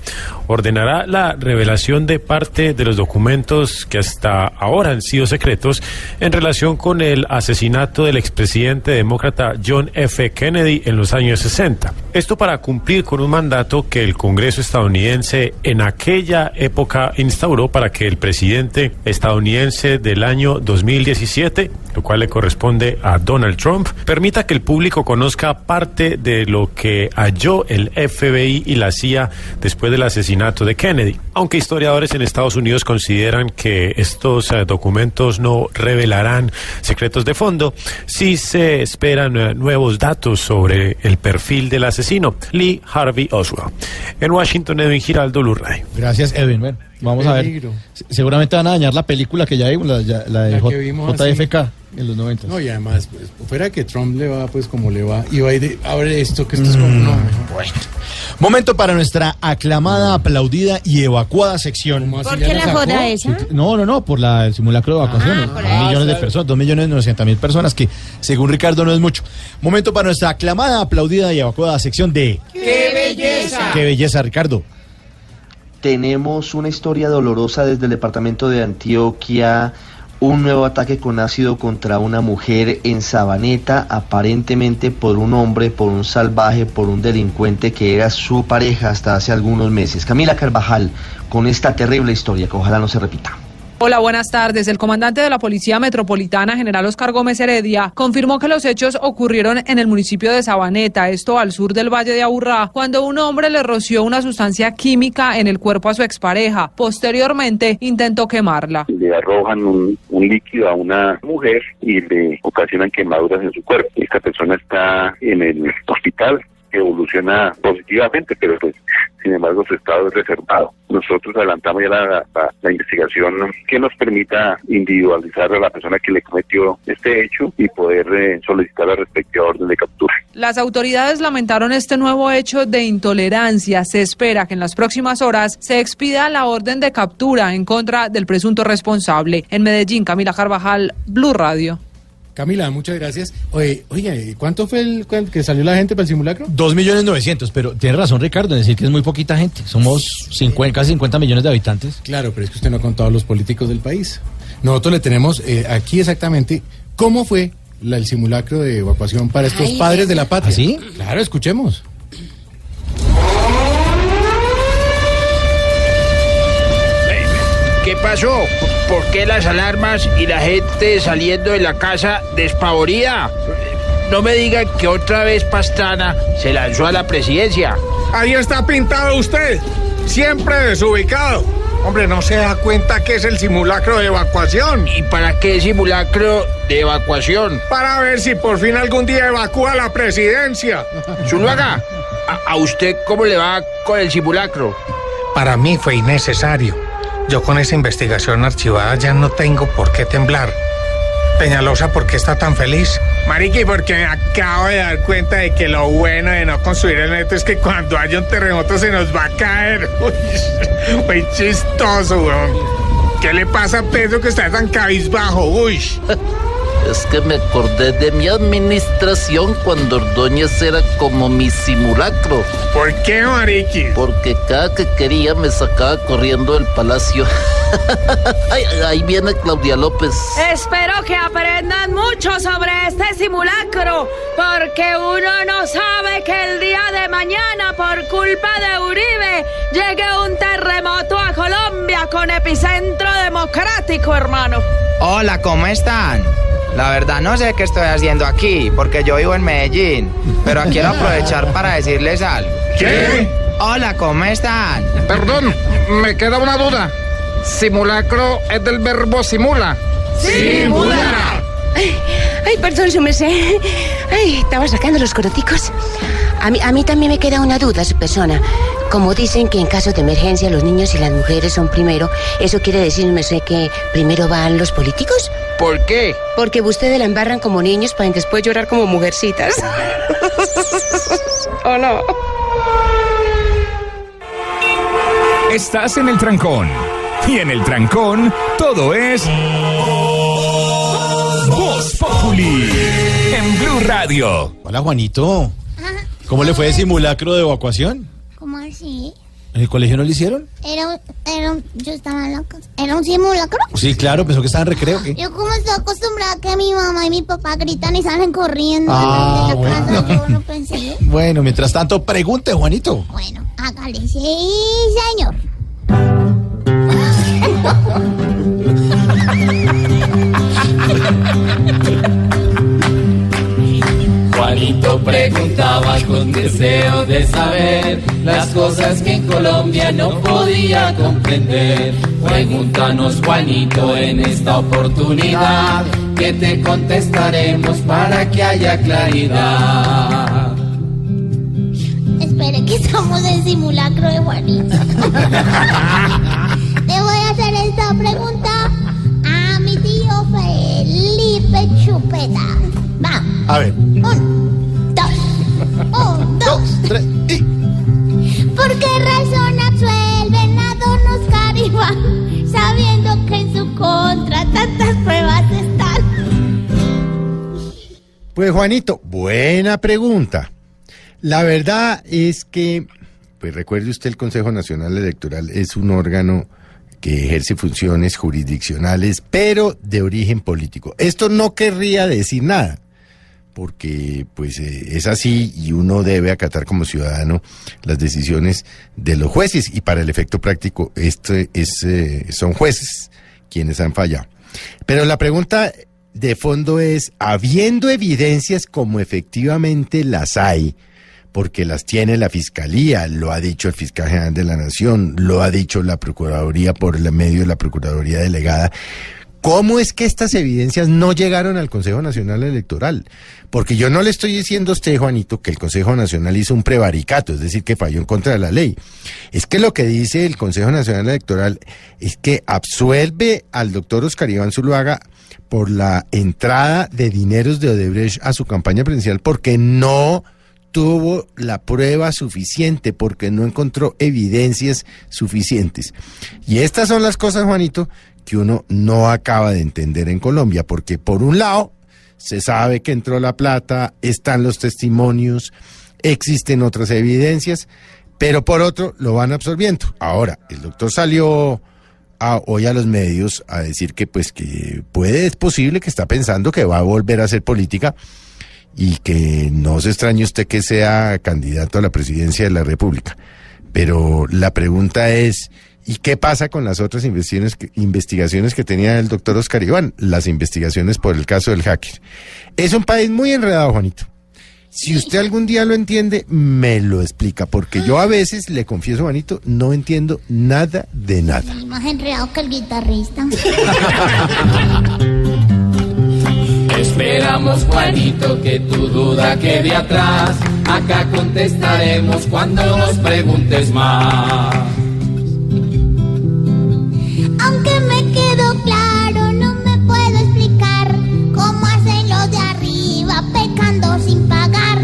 ordenará la revelación de parte de los documentos que hasta ahora han sido secretos en relación con el asesinato del expresidente demócrata John F. Kennedy en los años 60. Esto para cumplir con un mandato que el Congreso estadounidense en aquella época instauró para que el presidente estadounidense del año 2017, lo cual le corresponde a Donald Trump, permita que el público conozca parte de lo que halló el FBI y la CIA después del asesinato de Kennedy. Aunque historiadores en Estados Unidos consideran que estos eh, documentos no revelarán secretos de fondo, sí se esperan eh, nuevos datos sobre el perfil del asesino, Lee Harvey Oswald. En Washington, Edwin Giraldo, Radio. Gracias, Edwin. Bueno, vamos a ver. Seguramente van a dañar la película que ya vimos, la, ya- la de La J- que vimos JFK en los 90. No, y además, pues, fuera que Trump le va, pues como le va, y va y de, abre esto, que esto es como. Mm. No, Momento para nuestra aclamada, aplaudida y evacuada sección. ¿Por qué la joda esa? No, no, no, por la, el simulacro de evacuación. Ah, millones de personas, dos millones novecientas mil personas, que según Ricardo no es mucho. Momento para nuestra aclamada, aplaudida y evacuada sección de... ¡Qué belleza! ¡Qué belleza, Ricardo! Tenemos una historia dolorosa desde el departamento de Antioquia, un nuevo ataque con ácido contra una mujer en Sabaneta, aparentemente por un hombre, por un salvaje, por un delincuente que era su pareja hasta hace algunos meses. Camila Carvajal, con esta terrible historia que ojalá no se repita. Hola, buenas tardes. El comandante de la Policía Metropolitana, general Oscar Gómez Heredia, confirmó que los hechos ocurrieron en el municipio de Sabaneta, esto al sur del Valle de Aburrá, cuando un hombre le roció una sustancia química en el cuerpo a su expareja. Posteriormente, intentó quemarla. le arrojan un, un líquido a una mujer y le ocasionan quemaduras en su cuerpo. Esta persona está en el hospital, evoluciona positivamente, pero pues sin embargo su estado es reservado. Nosotros adelantamos ya la, investigación que nos permita individualizar a la persona que le cometió este hecho y poder eh, solicitar la respectiva orden de captura. Las autoridades lamentaron este nuevo hecho de intolerancia. Se espera que en las próximas horas se expida la orden de captura en contra del presunto responsable. En Medellín, Camila Carvajal, Blue Radio. Camila, muchas gracias. Oye, oye, ¿cuánto fue el que salió la gente para el simulacro? Dos millones novecientos, pero tiene razón Ricardo en decir que es muy poquita gente. Somos 50, casi 50 millones de habitantes. Claro, pero es que usted no ha contado a los políticos del país. Nosotros le tenemos eh, aquí exactamente cómo fue la- el simulacro de evacuación para estos Ay, padres de la patria. ¿Ah, sí? Claro, escuchemos. ¿Qué pasó? ¿Por qué las alarmas y la gente saliendo de la casa despavorida? No me digan que otra vez Pastrana se lanzó a la presidencia. Ahí está pintado usted, siempre desubicado. Hombre, ¿no se da cuenta que es el simulacro de evacuación? ¿Y para qué simulacro de evacuación? Para ver si por fin algún día evacúa la presidencia. Zuluaga, ¿a, a usted cómo le va con el simulacro? Para mí fue innecesario. Yo con esa investigación archivada ya no tengo por qué temblar. Peñalosa, ¿por qué está tan feliz? Mariqui, porque me acabo de dar cuenta de que lo bueno de no construir el neto es que cuando haya un terremoto se nos va a caer. Uy, muy chistoso, weón. ¿Qué le pasa a Pedro que está tan cabizbajo? Uy. Es que me acordé de mi administración cuando Ordóñez era como mi simulacro. ¿Por qué, Mariqui? Porque cada que quería me sacaba corriendo del palacio. Ay, ahí viene Claudia López. Espero que aprendan mucho sobre este simulacro, porque uno no sabe que el día de mañana, por culpa de Uribe, llegue un terremoto a Colombia con epicentro democrático, hermano. Hola, ¿cómo están? La verdad no sé qué estoy haciendo aquí, porque yo vivo en Medellín, pero quiero aprovechar para decirles algo. ¿Qué? Hola, ¿cómo están? Perdón, me queda una duda. Simulacro es del verbo simula. ¡Simula! Ay, ay, perdón, su merced. Ay, estaba sacando los coroticos. A mí, a mí también me queda una duda, su persona. Como dicen que en caso de emergencia los niños y las mujeres son primero, ¿eso quiere decir, merced, que primero van los políticos? ¿Por qué? Porque ustedes la embarran como niños para después llorar como mujercitas. ¿O no? Estás en el trancón. Y en el trancón, todo es. En Blue Radio. Hola, Juanito. ¿Cómo le fue el simulacro de evacuación? ¿Cómo así? ¿En el colegio no lo hicieron? Era un, era un- yo estaba casa. ¿Era un simulacro? Sí, claro, pensó que estaba en recreo. ¿qué? Yo como estoy acostumbrada a que mi mamá y mi papá gritan y salen corriendo Ah, de la casa, bueno. yo no pensé. Bueno, mientras tanto, pregunte, Juanito. Bueno, hágale, sí, señor. Juanito preguntaba con deseo de saber las cosas que en Colombia no podía comprender. Pregúntanos, Juanito, en esta oportunidad, que te contestaremos para que haya claridad. Espere que estamos en simulacro de Juanito. Le voy a hacer esta pregunta a mi tío Felipe Chupeta. Va. A ver. Pues Juanito, buena pregunta. La verdad es que, pues recuerde usted, el Consejo Nacional Electoral es un órgano que ejerce funciones jurisdiccionales, pero de origen político. Esto no querría decir nada, porque pues eh, es así y uno debe acatar como ciudadano las decisiones de los jueces y para el efecto práctico este es, eh, son jueces quienes han fallado. Pero la pregunta de fondo es, habiendo evidencias como efectivamente las hay, porque las tiene la Fiscalía, lo ha dicho el Fiscal General de la Nación, lo ha dicho la Procuraduría por el medio de la Procuraduría Delegada, ¿Cómo es que estas evidencias no llegaron al Consejo Nacional Electoral? Porque yo no le estoy diciendo a usted, Juanito, que el Consejo Nacional hizo un prevaricato, es decir, que falló en contra de la ley. Es que lo que dice el Consejo Nacional Electoral es que absuelve al doctor Oscar Iván Zuluaga por la entrada de dineros de Odebrecht a su campaña presidencial porque no tuvo la prueba suficiente, porque no encontró evidencias suficientes. Y estas son las cosas, Juanito, que uno no acaba de entender en Colombia, porque por un lado se sabe que entró la plata, están los testimonios, existen otras evidencias, pero por otro lo van absorbiendo. Ahora, el doctor salió a- hoy a los medios a decir que pues que puede, es posible que está pensando que va a volver a hacer política y que no se extrañe usted que sea candidato a la presidencia de la República. Pero la pregunta es, ¿y qué pasa con las otras investigaciones que, investigaciones que tenía el doctor Oscar Iván? Las investigaciones por el caso del hacker. Es un país muy enredado, Juanito. Si usted algún día lo entiende, me lo explica, porque yo a veces, le confieso, Juanito, no entiendo nada de nada. Más enredado que el guitarrista. Esperamos, Juanito, que tu duda quede atrás. Acá contestaremos cuando nos preguntes más. Aunque me quedó claro, no me puedo explicar cómo hacen los de arriba pecando sin pagar.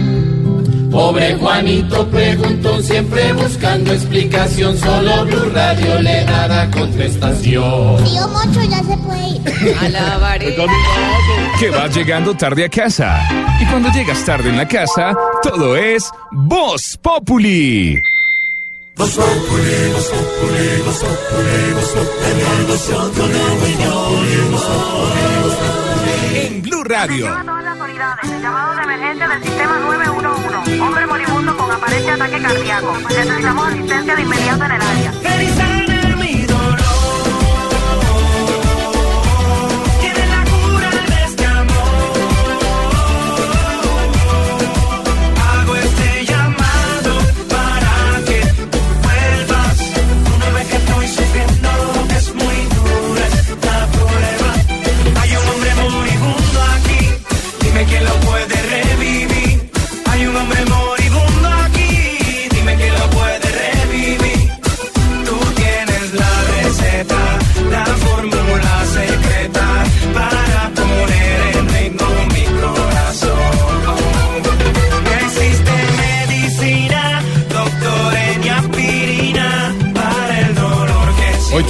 Pobre Juanito preguntó siempre buscando explicación. Solo Blue Radio le dará contestación. Tío Mocho ya se puede ir. Que vas llegando tarde a casa. Y cuando llegas tarde en la casa, todo es Voz Populi. En Blue Radio. Llamado de emergencia del sistema 911. Hombre moribundo con aparente ataque cardíaco. Necesitamos asistencia de inmediato en el área.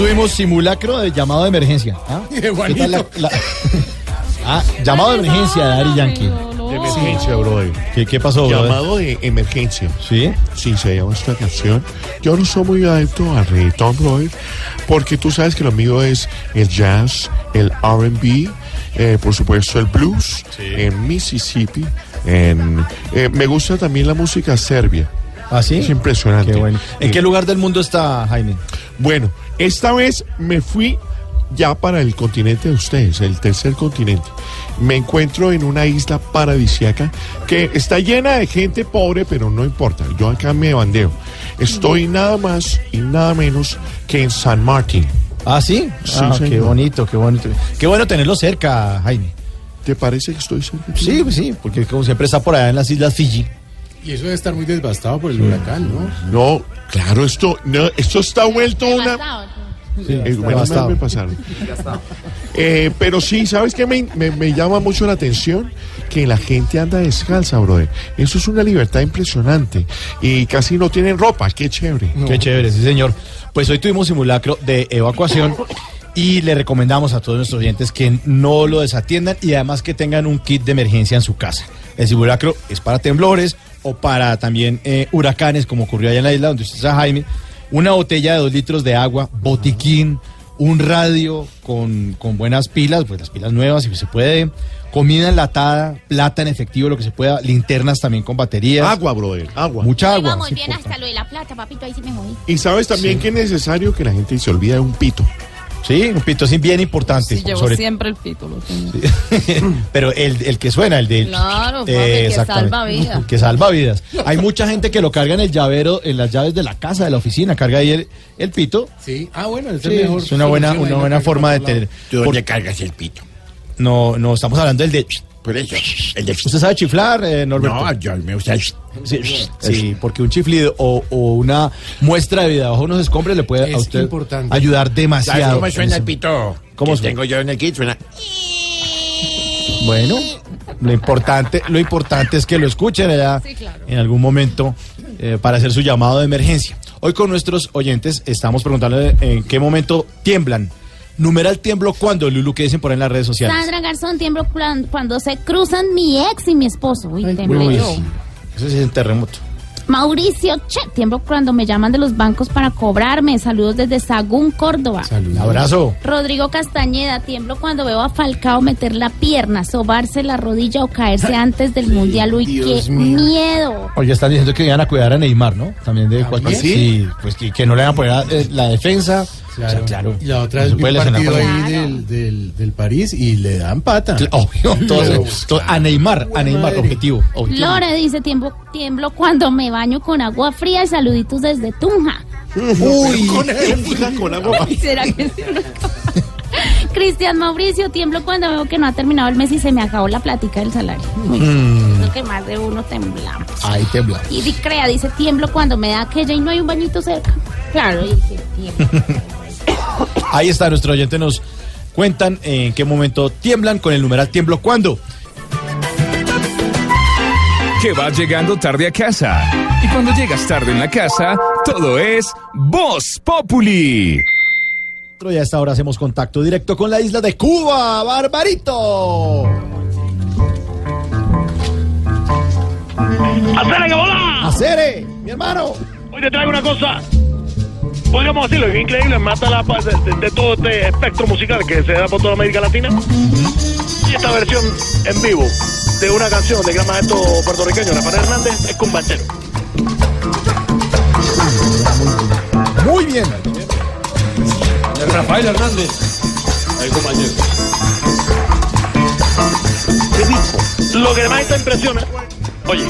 Tuvimos simulacro de llamado de emergencia. ¿ah? ¿Qué tal la- la- Ah, llamado de emergencia de Dari Yankee. De emergencia, brother. ¿Qué, qué pasó, brother? Llamado de emergencia. ¿Sí? Sí, se llama esta canción. Yo no soy muy adepto al reggaetón, brother, porque tú sabes que lo mío es el jazz, el R&B, eh, por supuesto el blues, en Mississippi. En, eh, me gusta también la música serbia. ¿Ah, sí? Es impresionante. Qué bueno. ¿En Eh, qué lugar del mundo está Jaime? Bueno, esta vez me fui ya para el continente de ustedes, el tercer continente. Me encuentro en una isla paradisiaca que está llena de gente pobre, pero no importa. Yo acá me bandeo. Estoy nada más y nada menos que en San Martín. ¿Ah, sí? Sí, ah, qué bonito, qué bonito. Qué bueno tenerlo cerca, Jaime. ¿Te parece que estoy cerca? Sí, pues sí, porque como siempre está por allá en las Islas Fiji. Y eso debe estar muy devastado por el huracán, ¿no? No, claro, esto, no, esto está vuelto una... Sí, Eh, me pasaron. Eh, pero sí, ¿sabes qué me, me- me llama mucho la atención? Que la gente anda descalza, brother. Eso es una libertad impresionante. Y casi no tienen ropa. Qué chévere. Qué chévere, sí, señor. Pues hoy tuvimos simulacro de evacuación y le recomendamos a todos nuestros oyentes que no lo desatiendan y además que tengan un kit de emergencia en su casa. El simulacro es para temblores o para también eh, huracanes, como ocurrió allá en la isla donde usted está, Jaime. Una botella de dos litros de agua, botiquín, un radio con, con buenas pilas, pues las pilas nuevas, si se puede. Comida enlatada, plata en efectivo, lo que se pueda, linternas también con baterías. Agua, brother, agua. Mucha agua. Vamos sí, bien por hasta lo de la plata, papito, ahí sí me jodí. Y sabes también que es necesario que la gente se olvide de un pito. Sí, un pito sí bien importante. Sí, llevo sobre- siempre el pito. Lo tengo. Pero el, el que suena, el de... Claro, papi, que salva vidas. Que salva vidas. Hay mucha gente que lo carga en el llavero, en las llaves de la casa, de la oficina, carga ahí el, el pito. Sí, ah, bueno, es, Sí, el mejor es una buena, una buena forma de tener. lado. Por- cargas el pito? No, no, estamos hablando del de... Por eso, el de... ¿Usted sabe chiflar, eh, Norberto? No, yo me gusta el... Sí, sí, porque un chiflido o, o una muestra de vida bajo unos escombros le puede a usted importante. ayudar demasiado. ¿Sabes cómo en suena el pito? ¿Cómo suena? tengo yo en el kit? Suena... Bueno, lo importante, lo importante es que lo escuchen allá en algún momento eh, para hacer su llamado de emergencia. Hoy con nuestros oyentes estamos preguntándole en qué momento tiemblan. Numeral tiemblo cuando, Lulu, que dicen por ahí en las redes sociales. Sandra Garzón tiemblo cuan- cuando se cruzan mi ex y mi esposo. Uy, temblé Uy, yo. sí. Eso sí es un terremoto. Mauricio, che, tiemblo cuando me llaman de los bancos para cobrarme. Saludos desde Sagún, Córdoba. Un abrazo. Rodrigo Castañeda, tiemblo cuando veo a Falcao meter la pierna, sobarse la rodilla o caerse antes del mundial. Uy, Dios qué mío. miedo. Oye, están diciendo que iban a cuidar a Neymar, ¿no? También de cualquier. ¿Sí? Sí, pues que, que no le van a poner a- eh, la defensa. Claro. O sea, claro. Y la otra es se un partido ahí del, del, del París y le dan pata. Obvio, todos- todos- a Neymar, a Neymar, objetivo. objetivo. Lore dice, tiemblo, tiemblo cuando me baño con agua fría y saluditos desde Tunja. Uy, con agua. ¿Será que sí? Cristian Mauricio, tiemblo cuando veo que no ha terminado el mes y se me acabó la plática del salario. Mm. Creo que más de uno temblamos. Ahí tembla. Y Di Crea dice, tiemblo cuando me da aquella y no hay un bañito cerca. Claro, y dice, tiemblo. Ahí está, nuestro oyente nos cuentan en qué momento tiemblan con el numeral tiemblo cuándo. Que vas llegando tarde a casa. Y cuando llegas tarde en la casa, todo es Voz Populi. Y a esta hora hacemos contacto directo con la isla de Cuba, Barbarito. ¡Acere que volá! ¡Acere, mi hermano! Hoy te traigo una cosa. Podríamos decirlo, es increíble, mata la paz de, de- de todo este espectro musical que se da por toda América Latina. Y esta versión en vivo de una canción del gran maestro puertorriqueño Rafael Hernández es Cumbatero. Muy bien. Rafael Hernández. El compañero. Lo que más te impresiona, oye,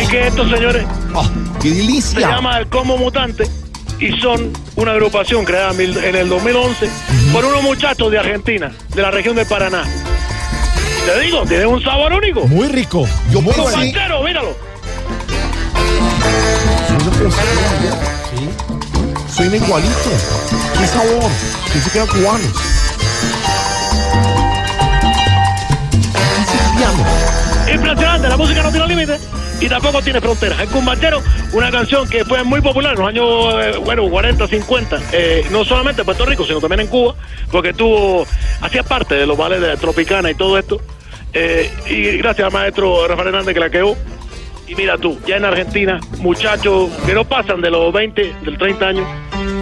es que estos señores ¡Qué se llama el Como Mutante y son una agrupación creada en el 2011 por unos muchachos de Argentina, de la región del Paraná. Te digo, tienen un sabor único. Muy rico. Yo Un puedo decir. Míralo. Suena igualito. ¿Qué sabor? Pensé que eran cubanos. Impresionante, la música no tiene límite. Y tampoco tiene fronteras. El Cumbanchero, una canción que fue muy popular en los años, eh, bueno, 40, 50, eh, no solamente en Puerto Rico, sino también en Cuba, porque tuvo, hacía parte de los vales de Tropicana y todo esto. Eh, y gracias al maestro Rafael Hernández que la quedó. Y mira tú, ya en Argentina, muchachos que no pasan de los 20, del 30 años,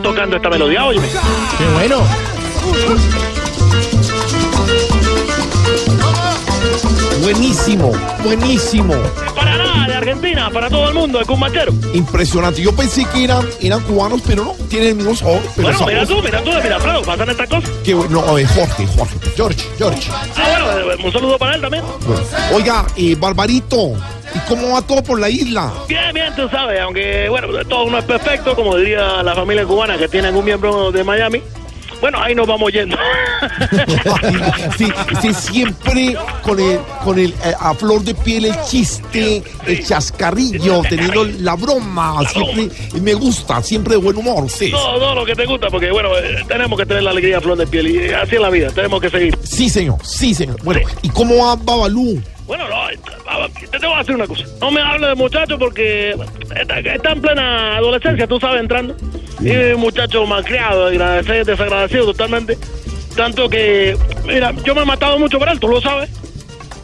tocando esta melodía. Óyeme. ¡Qué bueno! Buenísimo, buenísimo. Para nada, de Argentina, para todo el mundo, el Cumbanchero. Impresionante. Yo pensé que eran, eran cubanos, pero no, tienen el mismo sabor. Pero Bueno, mira tú, mira tú, mira Alfredo, pasan estas cosas. Qué bueno, no, eh, Jorge, Jorge. George, George. Ah, bueno, eh, un saludo para él también. Bueno, Oiga, eh, Barbarito, ¿y cómo va todo por la isla? Bien, bien, tú sabes, aunque, bueno, todo no es perfecto, como diría la familia cubana que tienen un miembro de Miami. Bueno, ahí nos vamos yendo. Sí, sí, siempre con el, con el eh, a flor de piel el chiste, el chascarrillo, teniendo la broma, siempre me gusta, siempre de buen humor, sí. todo, todo lo que te gusta, porque, bueno, eh, tenemos que tener la alegría a flor de piel y así es la vida, tenemos que seguir. Sí, señor, sí, señor. Bueno, ¿y cómo va Babalú? Bueno, no, te tengo que decir una cosa. No me hables de muchacho porque está, está en plena adolescencia, tú sabes, entrando. Y un muchacho malcriado, agradecido, desagradecido totalmente. Tanto que, mira, yo me he matado mucho por él, tú lo sabes.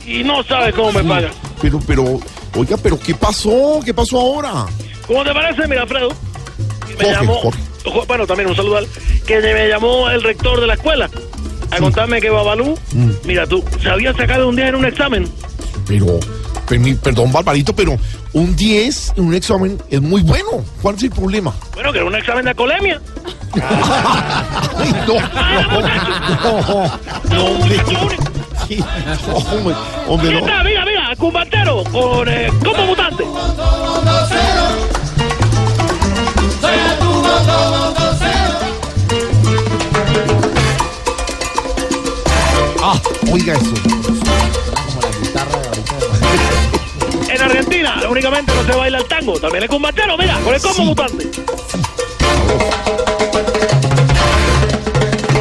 Y no sabes cómo me pagan. Pero, pero, oiga, pero ¿qué pasó? ¿Qué pasó ahora? ¿Cómo te parece, mira, Alfredo? Me Jorge, llamó, Jorge. Bueno, también un saludo al, que me llamó el rector de la escuela a contarme que Babalú, Mm. mira tú, se había sacado un día en un examen. Pero, perdón, Barbarito, pero un 10 en un examen es muy bueno. ¿Cuál es el problema? Bueno, que era un examen de acolemia. Ay, no, no, no, no, hombre. Sí, no, hombre, hombre, no. Mira, mira, mira, Cumbatero con eh, mutante. Ah, oiga eso. Únicamente no se baila el tango, también es Cumbatero, mira, con el como mutante.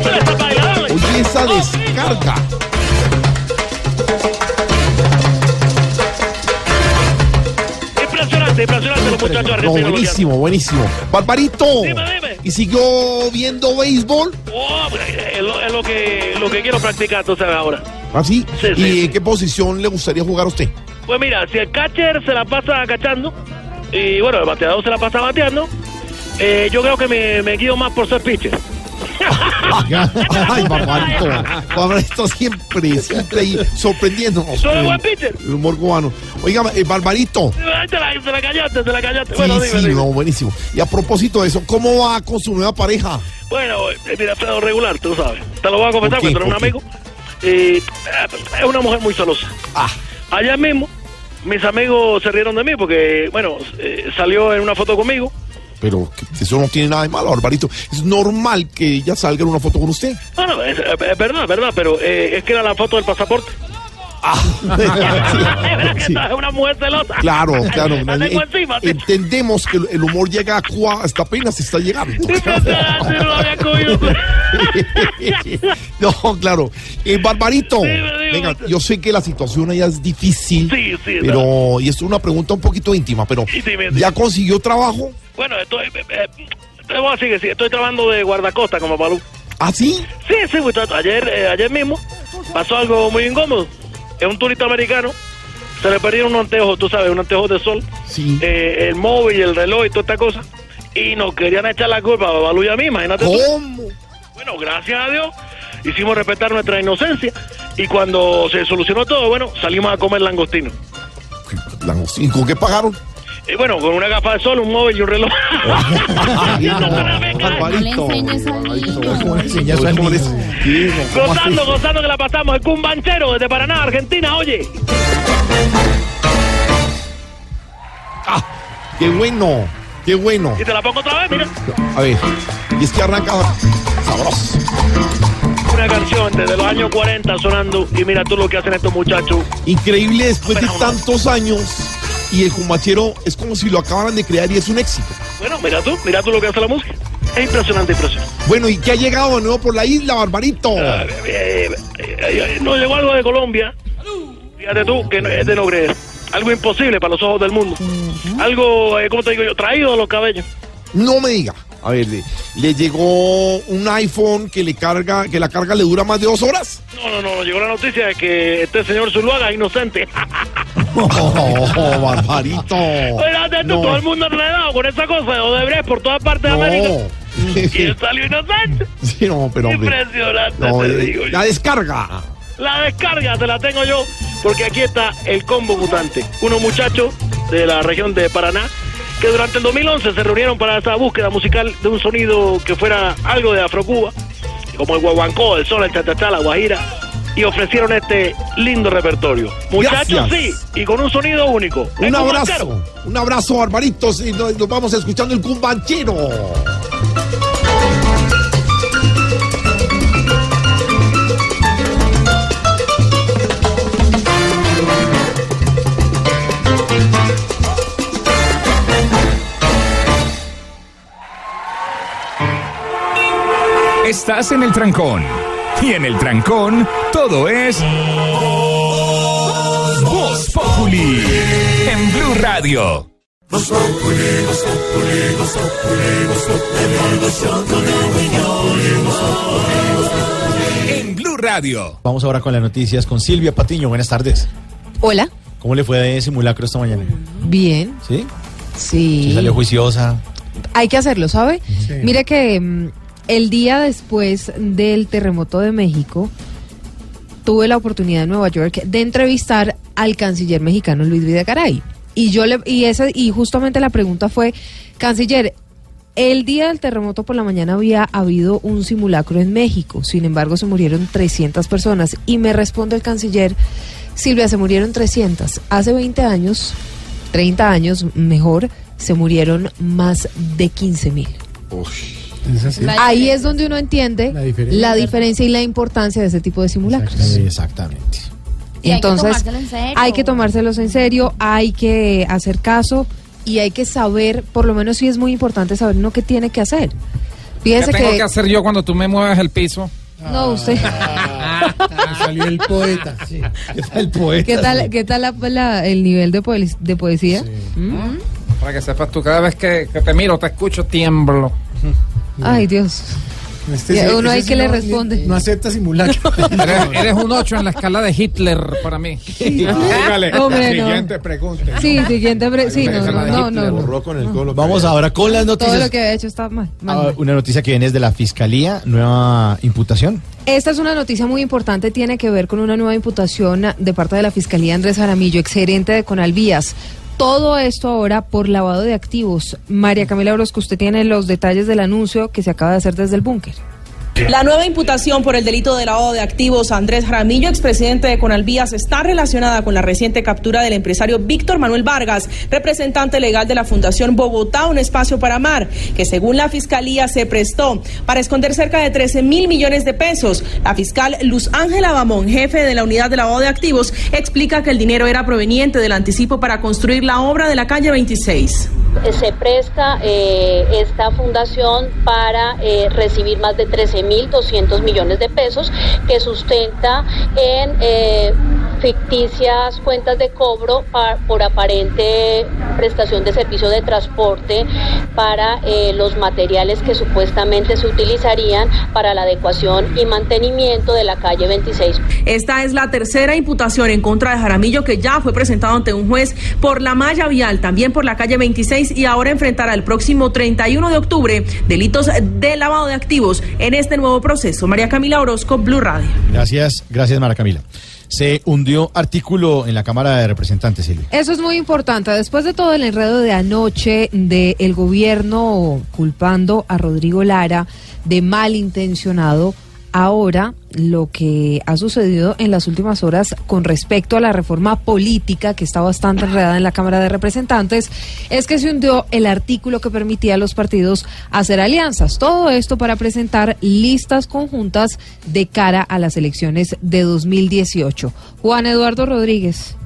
Dale, esa. Oye, esa descarga. Impresionante, impresionante los muchachos No, argentinos. buenísimo, buenísimo. Barbarito. Dime, dime. ¿Y siguió viendo béisbol? Oh, es lo, es lo que, lo que quiero practicar, tú sabes ahora. ¿Ah, sí? Sí, ¿Y sí. en qué posición le gustaría jugar a usted? Pues mira, si el catcher se la pasa cachando y bueno, el bateador se la pasa bateando, eh, yo creo que me, me guío más por ser pitcher. Ay, Barbarito. Barbarito siempre, siempre ahí sorprendiéndonos. ¿Soy buen pitcher? El humor cubano. Oiga, eh, Barbarito. Te la, te la callaste, te la callaste. Sí, bueno, dime, sí, dime. no, buenísimo. Y a propósito de eso, ¿cómo va con su nueva pareja? Bueno, eh, mira, Alfredo regular, tú sabes. Te lo voy a confesar porque eres un amigo. Y, eh, es una mujer muy celosa. Ah. Ayer mismo, mis amigos se rieron de mí porque, bueno, eh, salió en una foto conmigo. Pero eso no tiene nada de malo, Barbarito. Es normal que ella salga en una foto con usted. Bueno, es, es verdad, es verdad, pero eh, es que era la foto del pasaporte. Sí. Es una mujer celosa. Claro, claro. En- encima. sí. Entendemos que el- el humor llega a Cuba, hasta apenas está llegando. Sí, no claro. Eh, Barbarito, dime, venga, yo sé que la situación allá es difícil. Sí, sí, Pero, y esto es una pregunta un poquito íntima, pero Sí. ¿ya consiguió trabajo? Bueno, estoy, eh, eh, te voy a decir que sí, estoy trabajando de guardacosta como Palú. ¿Ah, sí? Sí, sí. Ayer, eh, ayer mismo pasó algo muy incómodo. Es un turista americano. Se le perdieron unos anteojos, tú sabes, unos anteojos de sol. Sí. Eh, el móvil, el reloj y toda esta cosa. Y nos querían echar la culpa a Babalú y a mí, imagínate tú. ¿Cómo? Bueno, gracias a Dios hicimos respetar nuestra inocencia. Y cuando se solucionó todo, bueno, salimos a comer langostino. ¿Y con qué pagaron? Y bueno, con una gafa de sol, un móvil y un reloj. Ay, no, Barbarito. ¿Cómo le enseñas al ¿Cómo niño? le- Sí, no, ¿cómo Gozando, gozando que la pasamos. El cumbanchero desde Paraná, Argentina, oye. Ah, qué bueno, qué bueno. Y te la pongo otra vez, mira. A ver, y es que arranca sabroso. Una canción desde los años 40 sonando. Y mira tú lo que hacen estos muchachos. Increíble después de tantos años y el cumbachero es como si lo acabaran de crear y es un éxito. Bueno, mira tú, mira tú lo que hace la música. Es impresionante, impresionante. Bueno, ¿y qué ha llegado de nuevo por la isla, Barbarito? Eh, eh, eh, eh, nos llegó algo de Colombia. Fíjate tú, que no- es de no creer. algo imposible para los ojos del mundo. Algo, eh, ¿cómo te digo yo? Traído a los cabellos. No me diga. A ver, le, le llegó un iPhone que le carga, que la carga le dura más de dos horas. No, no, no, llegó la noticia de que este señor Zuluaga es inocente. Oh, barbarito. Oiga, esto, No. todo el mundo enredado con esa cosa de Odebrecht por todas partes de. América. Y él salió inocente. Sí, no, pero. Impresionante, No, te eh, digo yo. la descarga. La descarga te la tengo yo, porque aquí está el combo mutante. Unos muchachos de la región de Paraná que durante el 2011 se reunieron para esa búsqueda musical de un sonido que fuera algo de Afrocuba, como el guaguancó, el sol, el chachachá, la guajira, y ofrecieron este lindo repertorio. Muchachos, Gracias. sí, y con un sonido único. Un abrazo. Un abrazo, barbaritos. Y nos, nos vamos escuchando el cumbanchero. Estás en el trancón. Y en el trancón, todo es. Voz Populi. En Blue Radio. En Blue Radio. Vamos ahora con las noticias con Silvia Patiño. Buenas tardes. Hola. ¿Cómo le fue de simulacro esta mañana? Bien. ¿Sí? Sí. ¿Sí salió juiciosa? Hay que hacerlo, ¿sabe? Mire que mm, el día después del terremoto de México, tuve la oportunidad en Nueva York de entrevistar al canciller mexicano Luis Videgaray. Y yo le, y ese, y justamente la pregunta fue, canciller, el día del terremoto por la mañana había habido un simulacro en México, sin embargo se murieron 300 personas. Y me responde el canciller, Silvia, se murieron 300. Hace 20 años, 30 años mejor, se murieron más de 15 mil. Ahí es donde uno entiende la diferencia. diferencia. y la importancia de ese tipo de simulacros. Exactamente. Y hay que Entonces, tomárselo en serio. hay que tomárselos en serio, hay que hacer caso y hay que saber, por lo menos sí es muy importante saber uno qué tiene que hacer. Fíjese ¿Qué tengo que... que hacer yo cuando tú me mueves el piso? No, usted... salió el poeta. ¿Qué tal el poeta? ¿Qué tal, qué tal la- la- el nivel de, poe- de poesía? ¿Mm? Para que sepas tú, cada vez que, que te miro, te escucho, tiemblo. Ay, Dios. Este Y sí- uno ahí sí que le no- responde. No acepta simulacro. Eres, eres un 8 en la escala de Hitler para mí. Dígale, Hombre, no. siguiente pregunta. Sí, siguiente... Sí, no, no, con el colo. Vamos ahora con las Todo noticias. lo que ha hecho está mal. mal, Ah, mal. una noticia que viene es de la Fiscalía, nueva imputación. Esta es una noticia muy importante, tiene que ver con una nueva imputación de parte de la Fiscalía Andrés Jaramillo, exgerente de Conalvías. Todo esto ahora por lavado de activos. María Camila Orozco, usted tiene los detalles del anuncio que se acaba de hacer desde el búnker. La nueva imputación por el delito de lavado de activos Andrés Jaramillo, expresidente de Conalvías, está relacionada con la reciente captura del empresario Víctor Manuel Vargas, representante legal de la Fundación Bogotá, un espacio para amar, que según la fiscalía se prestó para esconder cerca de 13 mil millones de pesos. La fiscal Luz Ángela Bamón, jefe de la unidad de lavado de activos, explica que el dinero era proveniente del anticipo para construir la obra de la calle 26. se presta eh, esta fundación para eh, recibir más de 13.200 millones de pesos que sustenta en eh, ficticias cuentas de cobro por aparente prestación de servicio de transporte para eh, los materiales que supuestamente se utilizarían para la adecuación y mantenimiento de la calle 26. Esta es la tercera imputación en contra de Jaramillo que ya fue presentado ante un juez por la malla vial, también por la calle 26 y ahora enfrentará el próximo 31 de octubre delitos de lavado de activos en este nuevo proceso. María Camila Orozco, Blue Radio. Gracias, gracias Mara Camila. Se hundió artículo en la Cámara de Representantes, Silvia. Eso es muy importante. Después de todo el enredo de anoche del gobierno culpando a Rodrigo Lara de malintencionado, ahora lo que ha sucedido en las últimas horas con respecto a la reforma política que está bastante enredada en la Cámara de Representantes es que se hundió el artículo que permitía a los partidos hacer alianzas. Todo esto para presentar listas conjuntas de cara a las elecciones de 2018. Juan Eduardo Rodríguez.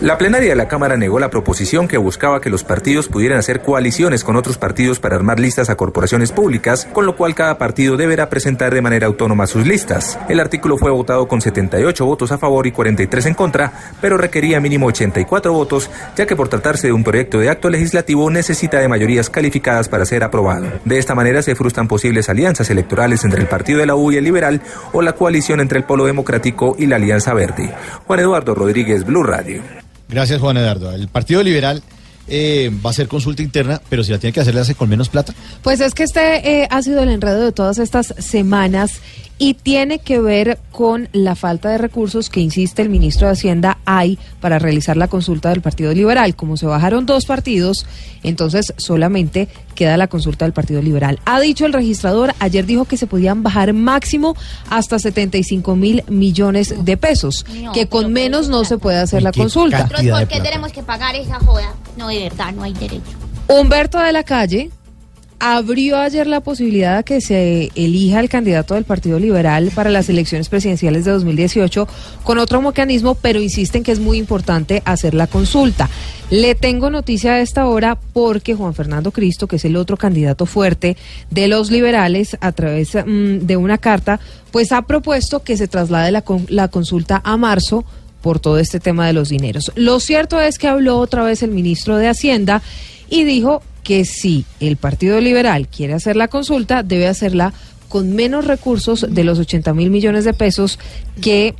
La plenaria de la Cámara negó la proposición que buscaba que los partidos pudieran hacer coaliciones con otros partidos para armar listas a corporaciones públicas, con lo cual cada partido deberá presentar de manera autónoma sus listas. El artículo fue votado con 78 votos a favor y 43 en contra, pero requería mínimo 84 votos, ya que por tratarse de un proyecto de acto legislativo necesita de mayorías calificadas para ser aprobado. De esta manera se frustran posibles alianzas electorales entre el partido de la U y el liberal o la coalición entre el Polo Democrático y la Alianza Verde. Juan Eduardo Rodríguez, Blue Radio. Gracias, Juan Eduardo. El Partido Liberal eh, va a hacer consulta interna, pero si la tiene que hacer, le hace con menos plata. Pues es que este eh, ha sido el enredo de todas estas semanas y tiene que ver con la falta de recursos que insiste el ministro de Hacienda hay para realizar la consulta del Partido Liberal. Como se bajaron dos partidos, entonces solamente queda la consulta del Partido Liberal. Ha dicho el registrador, ayer dijo que se podían bajar máximo hasta 75 mil millones de pesos, No, que con menos no se puede hacer la consulta. Nosotros, ¿por qué tenemos que pagar esa joda? No, de verdad, no hay derecho. Humberto de la Calle abrió ayer la posibilidad de que se elija el candidato del Partido Liberal para las elecciones presidenciales de 2018 con otro mecanismo, pero insisten que es muy importante hacer la consulta. Le tengo noticia a esta hora porque Juan Fernando Cristo, que es el otro candidato fuerte de los liberales, a través mm, de una carta, pues ha propuesto que se traslade la consulta a marzo por todo este tema de los dineros. Lo cierto es que habló otra vez el ministro de Hacienda y dijo que si el Partido Liberal quiere hacer la consulta, debe hacerla con menos recursos de los 80 mil millones de pesos que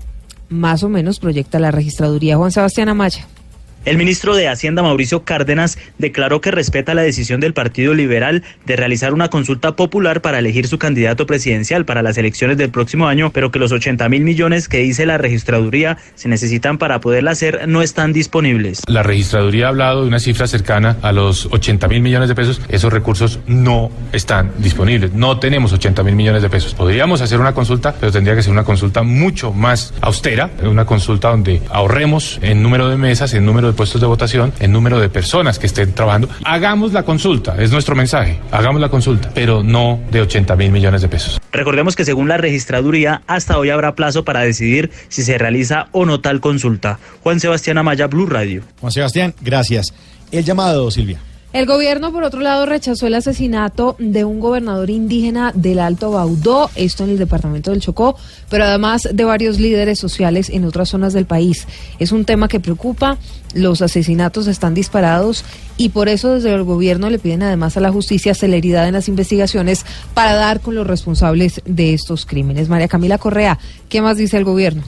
más o menos proyecta la registraduría Juan Sebastián Amaya. El ministro de Hacienda, Mauricio Cárdenas, declaró que respeta la decisión del Partido Liberal de realizar una consulta popular para elegir su candidato presidencial para las elecciones del próximo año, pero que los 80 mil millones que dice la registraduría se necesitan para poderla hacer no están disponibles. La registraduría ha hablado de una cifra cercana a los 80 mil millones de pesos. Esos recursos no están disponibles. No tenemos 80 mil millones de pesos. Podríamos hacer una consulta, pero tendría que ser una consulta mucho más austera, una consulta donde ahorremos en número de mesas, en número de puestos de votación, en número de personas que estén trabajando. Hagamos la consulta, es nuestro mensaje. Hagamos la consulta, pero no de 80 mil millones de pesos. Recordemos que según la registraduría, hasta hoy habrá plazo para decidir si se realiza o no tal consulta. Juan Sebastián Amaya, Blue Radio. Juan Sebastián, gracias. El llamado, Silvia. El gobierno, por otro lado, rechazó el asesinato de un gobernador indígena del Alto Baudó, esto en el departamento del Chocó, pero además de varios líderes sociales en otras zonas del país. Es un tema que preocupa, los asesinatos están disparados y por eso desde el gobierno le piden además a la justicia celeridad en las investigaciones para dar con los responsables de estos crímenes. María Camila Correa, ¿qué más dice el gobierno?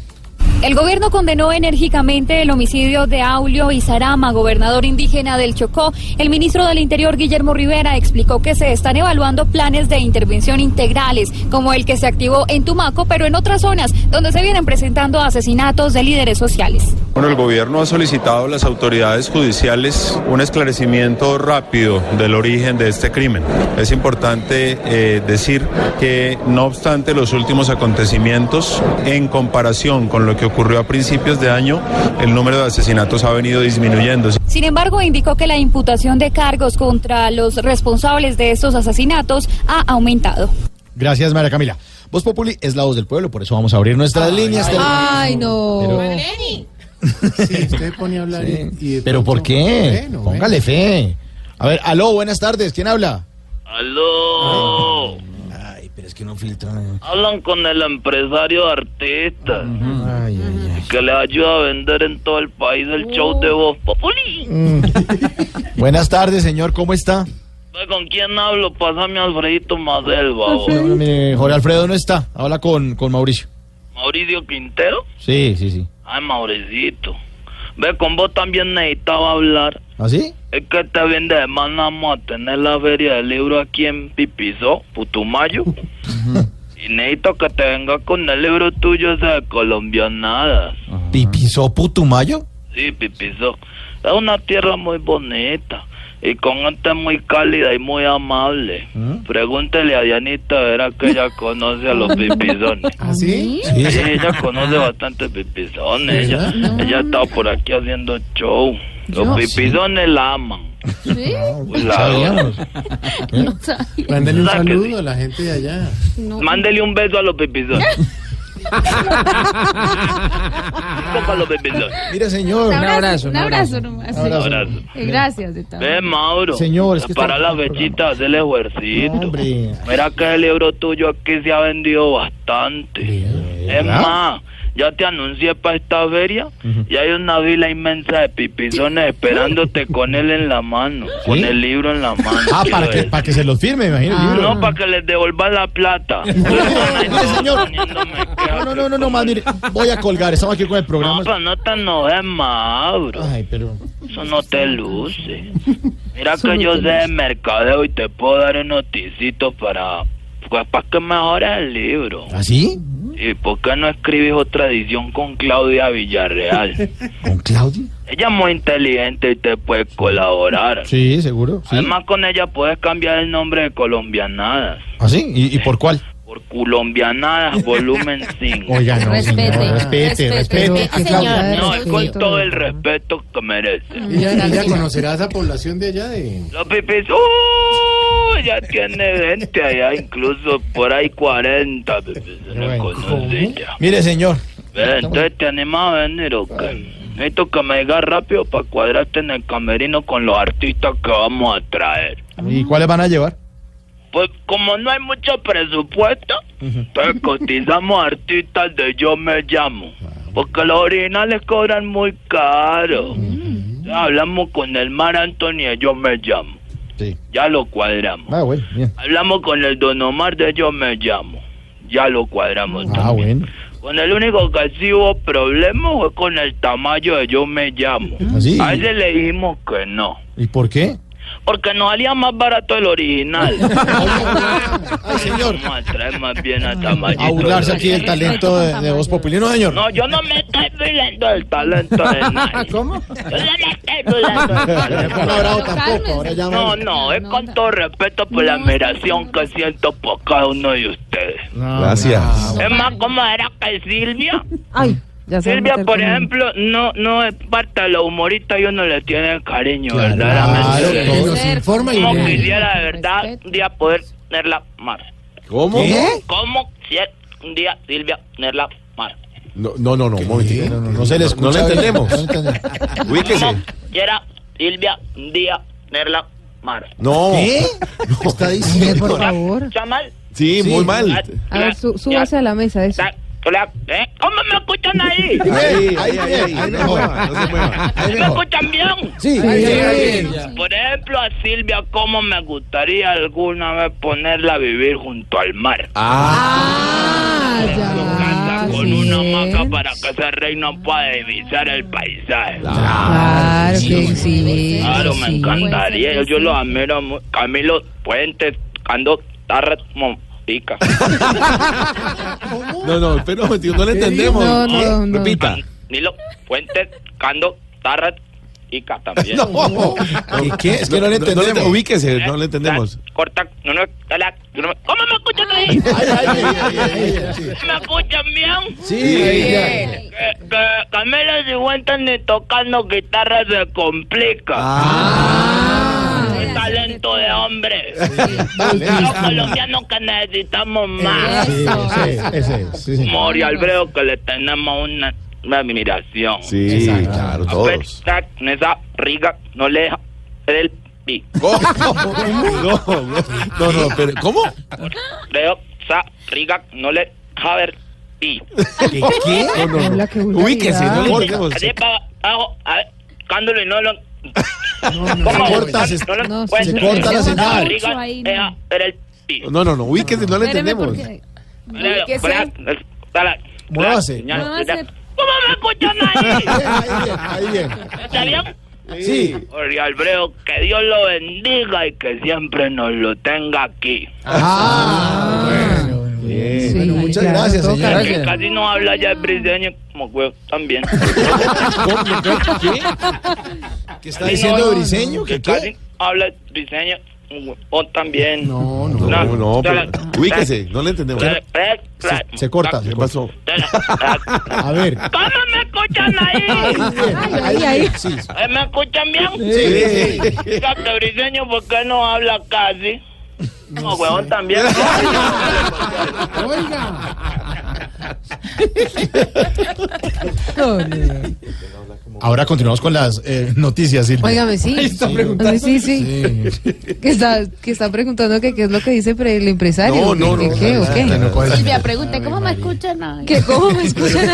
El gobierno condenó enérgicamente el homicidio de Aulio Izarama, gobernador indígena del Chocó. El ministro del Interior, Guillermo Rivera, explicó que se están evaluando planes de intervención integrales, como el que se activó en Tumaco, pero en otras zonas donde se vienen presentando asesinatos de líderes sociales. Bueno, el gobierno ha solicitado a las autoridades judiciales un esclarecimiento rápido del origen de este crimen. Es importante eh, decir que, no obstante los últimos acontecimientos, en comparación con lo que ocurrió a principios de año, el número de asesinatos ha venido disminuyendo. Sin embargo, indicó que la imputación de cargos contra los responsables de estos asesinatos ha aumentado. Gracias, María Camila. Voz Populi es la voz del pueblo, por eso vamos a abrir nuestras líneas. Ay, no. Sí, usted pone a hablar y- y de Pero ¿por qué? Bueno, Póngale fe. A ver, aló, buenas tardes. ¿Quién habla? Aló. Ay, es que no filtran. Hablan con el empresario de artistas. Que le ayuda a vender en todo el país el show de Voz Populi. Buenas tardes, señor. ¿Cómo está? ¿Con quién hablo? Pásame a Alfredito Madel, babo. No, Jorge Alfredo no está. Habla con, con Mauricio. Mauricio Quintero. Sí, sí, sí. Ay, Mauricito. Ve, con vos también necesitaba hablar. ¿Ah, sí? Es que este fin de semana vamos a tener la feria del libro aquí en Pipizó, Putumayo. y necesito que te vengas con el libro tuyo ese de colombianadas. ¿Pipizó Putumayo? Sí, Pipizó. Es una tierra muy bonita y con gente muy cálida y muy amable. Pregúntele a Dianita, verá que ella conoce a los pipizones. ¿Ah, sí? Sí, ella conoce bastante pipizones. Ella, ella está por aquí haciendo show. Los pipizones la aman. ¿Sí? Pues la adoran. Mándale un ¿Verdad que saludo a la gente de allá. Mándele un beso a los pipizones. Tócalo, bebelón. Mire, señor. Un abrazo, Un abrazo nomás. Un abrazo. Eh, Gracias de todo. Ve, Mauro. Señor, es que Para está- la fechita, haz el. Hombre. Mira que el libro tuyo aquí se ha vendido bastante. Es más, ya te anuncié para esta feria y hay una vila inmensa de pipizones esperándote con él en la mano, con el libro en la mano. Ah, para que, para que se los firme, me imagino. el libro. No, para que les devuelvan la plata. Señor. No, no, no, no, no, más, mire, voy a colgar, estamos aquí con el No, programa. pero no te enojes, Mauro. Ay, pero... Eso no te luce. Mira que yo sé de mercadeo y te puedo dar un noticito para, pues, para que mejores el libro. ¿Así? ¿Y por qué no escribes otra edición con Claudia Villarreal? ¿Con Claudia? Ella es muy inteligente y te puede colaborar. Sí, seguro. Sí. Además, con ella puedes cambiar el nombre de Colombianadas. ¿Así? ¿Y, y por cuál? Por Colombianadas, volumen 5. Oiga, no, Respete, señor, respete, respete. respete. Señor. No, es con todo el respeto que merece. Ella, ella conocerá a esa población de allá de... Los pipis, ¡uh! Ya tiene 20 allá, incluso por ahí 40 pipis. Ya. Mire, señor. Entonces, ¿te animas a venir o qué? Necesito que me digas rápido para cuadrarte en el camerino con los artistas que vamos a traer. ¿Y cuáles van a llevar? Pues como no hay mucho presupuesto, entonces cotizamos artistas de Yo Me Llamo. Porque los originales cobran muy caro. Hablamos con el Mar Antonio Yo Me Llamo. Sí. Ya lo cuadramos. Ah, bueno, bien. Hablamos con el Don Omar de Yo Me Llamo. Ya lo cuadramos. Ah, bueno. Con el único que sí hubo problema fue con el tamaño de Yo Me Llamo. ¿Así? A ese le dijimos que no. ¿Y por qué? Porque nos salía más barato el original. Ay, señor. Vamos a traer más bien a tamañito. A burlarse aquí del talento de, de Voz Populi, ¿no, señor? No, yo no me estoy burlando del talento de nadie. ¿Cómo? Yo no me estoy burlando del talento. No, bravo tampoco, ahora ya No, no, es con todo respeto por la admiración que siento por cada uno de ustedes. Gracias. Es más, ¿cómo era que Silvia? Ay, ya se Silvia, por con- ejemplo, no no es parte de los humoristas y uno le tiene cariño, Claro, verdaderamente. que nos informa y Como bien. quisiera de verdad un día poder tenerla mar. ¿Cómo? ¿Cómo quisiera un día Silvia tenerla mar? No, no, no, no, un momentito. No, no, no se le escucha. No. No le entendemos. Ubíquese. Quiera Silvia un día tenerla mar. No. ¿Qué? ¿Qué está diciendo? Por favor. ¿Chamal? Sí, muy mal. A ver, sú- súbase a la mesa eso. Hola, ¿eh? ¿Cómo me escuchan ahí? Ahí, ahí, ahí, ahí, ahí mejor. No se mueva. Ahí ¿Me mejor. escuchan bien? Sí. Por ejemplo, a Silvia, ¿cómo me gustaría alguna vez ponerla a vivir junto al mar? Ah, ya. Con sí. una hamaca para que ese rey no pueda divisar el paisaje. Claro que sí. Claro, me sí. encantaría. Yo, yo lo admiro mucho. Camilo Puentes, Cando Tarret Pica. No, no, pero no le entendemos. No, no, ¿Qué? no. Repita. Nilo Puentes, Cando Tarret Pica también. No. ¿Qué, qué? Es que no le entendemos. ubíquese, no le entendemos. Corta, no, no, no ¿Cómo me escuchan ahí? Ay, ay, ay, ay, ay, ay, sí. ¿Me escuchan bien? Sí. Que, que Camilo Cifuentes ni tocando guitarra se complica. Ah. Talento de hombre. Los colombianos que necesitamos más. Sí, sí, ese es. Sí, sí. Mori Alfredo que le tenemos una, una admiración. Sí, claro, A todos. esa riga no le deja el pi. No, no, no, no, no, pero ¿cómo? Creo esa riga no le deja ver pi. ¿Qué? ¿Qué? No, no, no. Ubíquese, no le abajo, a ver, cándolo y no lo... Se corta, se, No No, se corta la señal. ver el pi. No, no, no, ubíquese, no le entendemos. porque- la- Muévase. ¿Cómo me escuchan ahí? Ahí bien, ahí bien. ¿Está bien? Sí. Jorge Alfredo, que Dios lo bendiga y que siempre nos lo tenga aquí. Ah, bueno, bien. Sí, Bueno, muchas claro, gracias, toca. señor. Que casi no habla ya el briseño como huevo también. ¿Qué? ¿Qué está diciendo Briseño? Que ¿Qué casi qué? habla el briseño como huevo también. No, no. No, no, pero espera, ubíquese, no le entendemos. Se, se corta, se ¿Qué corta. pasó? A ver. ¿Cómo me escuchan ahí? Ahí, ahí. Sí. ¿Eh, ¿Me escuchan bien? Sí. Fíjate, briseño, ¿por qué no habla casi? No, huevón también. Oiga. Ahora continuamos con las eh, noticias, Silvia. Óigame, sí. Está Sí. preguntando. Sí, sí. Que está, que está preguntando que qué es lo que dice pre- el empresario. No, no, ¿Qué, no, qué, no, o qué? no, no puede ser. Silvia, pregunte, ¿cómo me escuchan? ¿Qué, ¿Cómo me escuchan?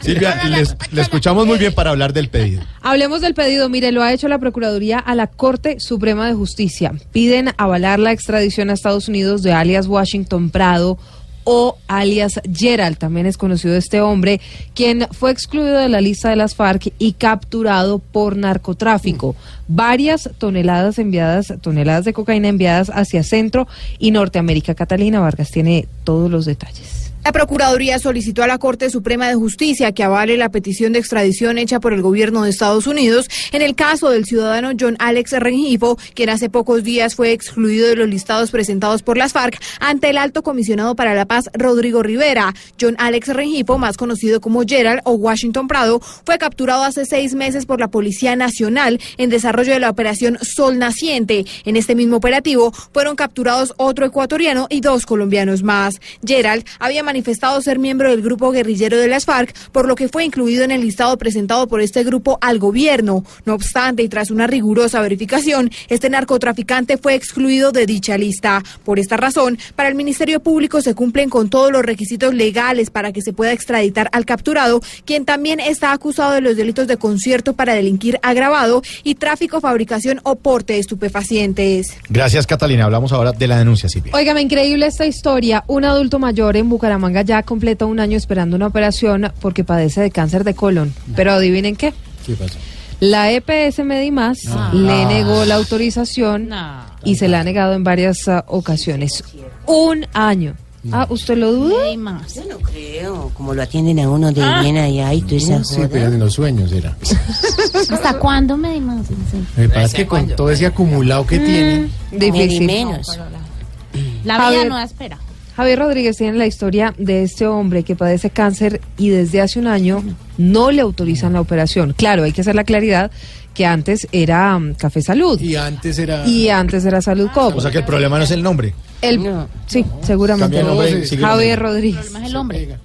Silvia, les- le escuchamos muy bien para hablar del pedido. Hablemos del pedido. Mire, lo ha hecho la Procuraduría a la Corte Suprema de Justicia. Piden avalar la extradición a Estados Unidos de alias Washington Prado o alias Gerald, también es conocido este hombre, quien fue excluido de la lista de las FARC y capturado por narcotráfico. Varias toneladas enviadas, toneladas de cocaína enviadas hacia Centro y Norteamérica. Catalina Vargas tiene todos los detalles. La Procuraduría solicitó a la Corte Suprema de Justicia que avale la petición de extradición hecha por el gobierno de Estados Unidos en el caso del ciudadano John Alex Rengifo, quien hace pocos días fue excluido de los listados presentados por las FARC ante el alto comisionado para la paz Rodrigo Rivera. John Alex Rengifo, más conocido como Gerald o Washington Prado, fue capturado hace seis meses por la Policía Nacional en desarrollo de la operación Sol Naciente. En este mismo operativo fueron capturados otro ecuatoriano y dos colombianos más. Gerald había manifestado ser miembro del grupo guerrillero de las FARC, por lo que fue incluido en el listado presentado por este grupo al gobierno. No obstante, y tras una rigurosa verificación, este narcotraficante fue excluido de dicha lista. Por esta razón, para el Ministerio Público se cumplen con todos los requisitos legales para que se pueda extraditar al capturado, quien también está acusado de los delitos de concierto para delinquir agravado y tráfico, fabricación o porte de estupefacientes. Gracias, Catalina. Hablamos ahora de la denuncia, Silvia. Óigame, increíble esta historia. Un adulto mayor en Bucaramanga ya completa un año esperando una operación porque padece de cáncer de colon. Pero adivinen qué. ¿Qué pasó? La EPS Medimás Ah. le negó la autorización y se la ha negado en varias ah, ocasiones. Un año. Ah, ¿usted lo duda? Yo no creo, como lo atienden a uno de Ah. bien allá y toda esa sí, joda. pero en los sueños era. ¿Hasta cuándo me que pasa es que con todo ese acumulado que tiene. Difícil. menos. La vida no espera. Javier Rodríguez tiene la historia de este hombre que padece cáncer y desde hace un año no le autorizan la operación. Claro, hay que hacer la claridad que antes era mm, Café Salud. Y antes era. Y antes era Salud Cop. O sea que el problema no es el nombre. El, Sí, seguramente. El nombre y sigue el Javier. Rodríguez. Más el hombre.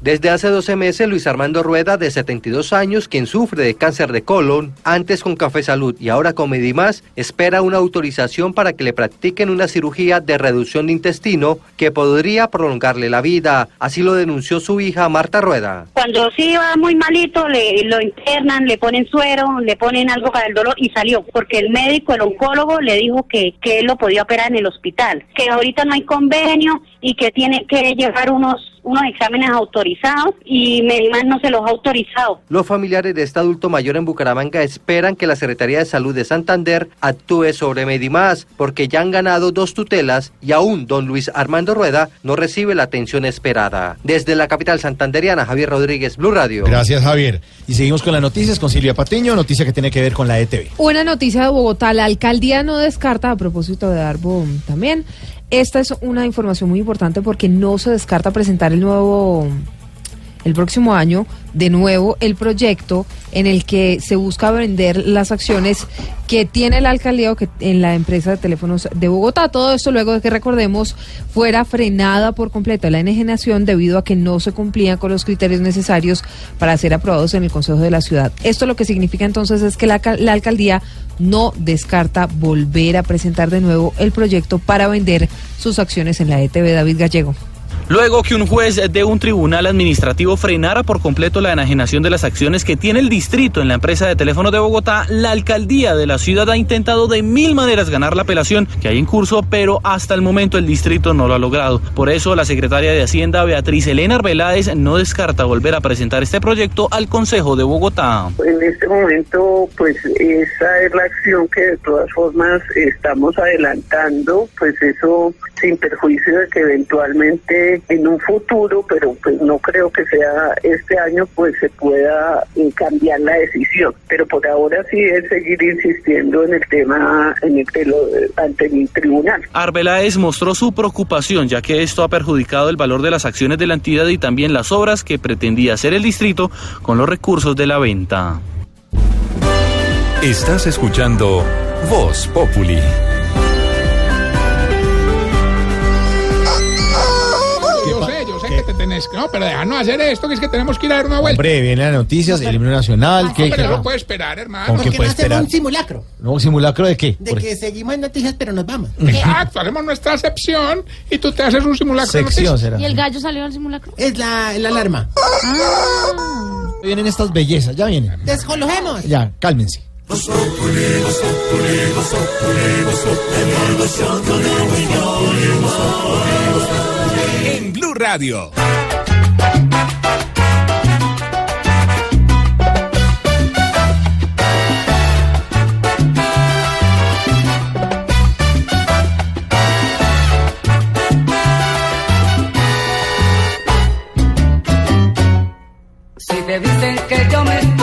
Desde hace 12 meses, Luis Armando Rueda, de 72 años, quien sufre de cáncer de colon, antes con Café Salud y ahora con Medimás, espera una autorización para que le practiquen una cirugía de reducción de intestino que podría prolongarle la vida. Así lo denunció su hija Marta Rueda. Cuando sí va muy malito, le, lo internan, le ponen suero, le ponen algo para el dolor y salió, porque el médico, el oncólogo, le dijo que, que él lo podía operar en el hospital, que ahorita no hay convenio y que tiene que llevar unos unos exámenes autorizados y Medimás no se los ha autorizado. Los familiares de este adulto mayor en Bucaramanga esperan que la Secretaría de Salud de Santander actúe sobre Medimás porque ya han ganado dos tutelas y aún don Luis Armando Rueda no recibe la atención esperada. Desde la capital santanderiana, Javier Rodríguez, Blue Radio. Gracias, Javier. Y seguimos con las noticias con Silvia Patiño, noticia que tiene que ver con la ETV. Una noticia de Bogotá, la alcaldía no descarta, a propósito de Darbo también, esta es una información muy importante porque no se descarta presentar el nuevo, el próximo año, de nuevo el proyecto en el que se busca vender las acciones que tiene la alcaldía o que en la empresa de teléfonos de Bogotá. Todo esto luego de que recordemos fuera frenada por completo la enajenación debido a que no se cumplían con los criterios necesarios para ser aprobados en el Consejo de la Ciudad. Esto lo que significa entonces es que la, la alcaldía no descarta volver a presentar de nuevo el proyecto para vender sus acciones en la ETV David Gallego. Luego que un juez de un tribunal administrativo frenara por completo la enajenación de las acciones que tiene el distrito en la empresa de teléfono de Bogotá, la alcaldía de la ciudad ha intentado de mil maneras ganar la apelación que hay en curso, pero hasta el momento el distrito no lo ha logrado. Por eso la secretaria de Hacienda, Beatriz Elena Arbeláez, no descarta volver a presentar este proyecto al Consejo de Bogotá. En este momento, pues esa es la acción que de todas formas estamos adelantando, pues eso sin perjuicio de que eventualmente en un futuro, pero pues no creo que sea este año, pues se pueda eh, cambiar la decisión. Pero por ahora sí es seguir insistiendo en el tema en el lo, ante el tribunal. Arbeláez mostró su preocupación ya que esto ha perjudicado el valor de las acciones de la entidad y también las obras que pretendía hacer el distrito con los recursos de la venta. Estás escuchando Voz Populi. Que. No, pero déjanos hacer esto, que es que tenemos que ir a dar una vuelta. Hombre, vienen las noticias, el himno nacional. ¿qué, Hombre, qué- no lo puede esperar, hermano. ¿Con qué puede esperar? simulacro No, simulacro de qué? de Por- que seguimos en noticias, pero nos vamos. Exacto, hacemos nuestra sección y tú te haces un simulacro de Sección noticias. será. ¿Y el gallo salió al simulacro? Es la, la alarma. Vienen estas bellezas, ya vienen. Descolojemos. Ya, cálmense. Blue Radio. Si te dicen que yo me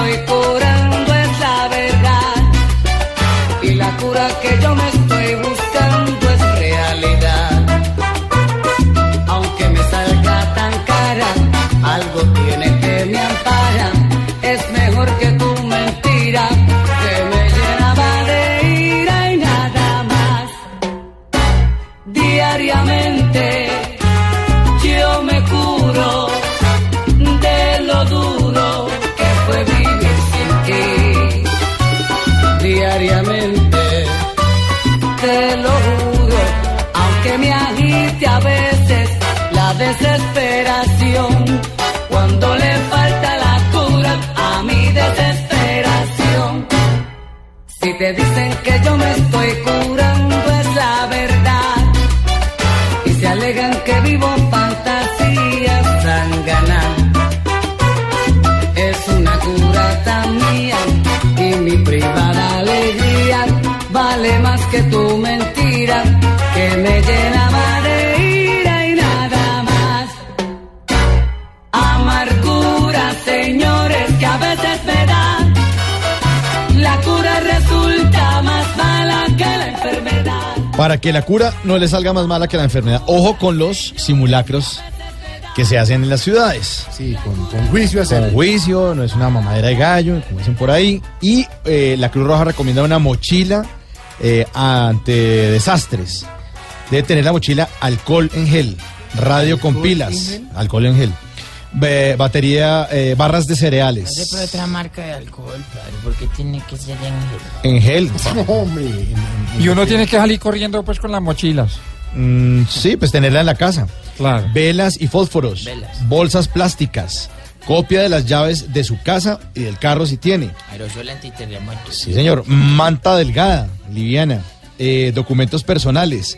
te dicen que yo me estoy Para que la cura no le salga más mala que la enfermedad. Ojo con los simulacros que se hacen en las ciudades. Sí, con, con juicio hacer. Con juicio, no es una mamadera de gallo, como dicen por ahí. Y eh, la Cruz Roja recomienda una mochila eh, ante desastres. Debe tener la mochila alcohol en gel, radio con pilas, alcohol en gel, Be- batería, eh, barras de No sé cereales. por otra marca de alcohol, padre, porque tiene que ser en En gel. Hombre. Y uno tiene que salir corriendo pues con las mochilas. Mm, sí, pues tenerla en la casa. Claro. Velas y fósforos. Velas. Bolsas plásticas. Copia de las llaves de su casa y del carro si tiene. aerosol antiterremoto. Sí, señor. Manta delgada, liviana. Eh, documentos personales.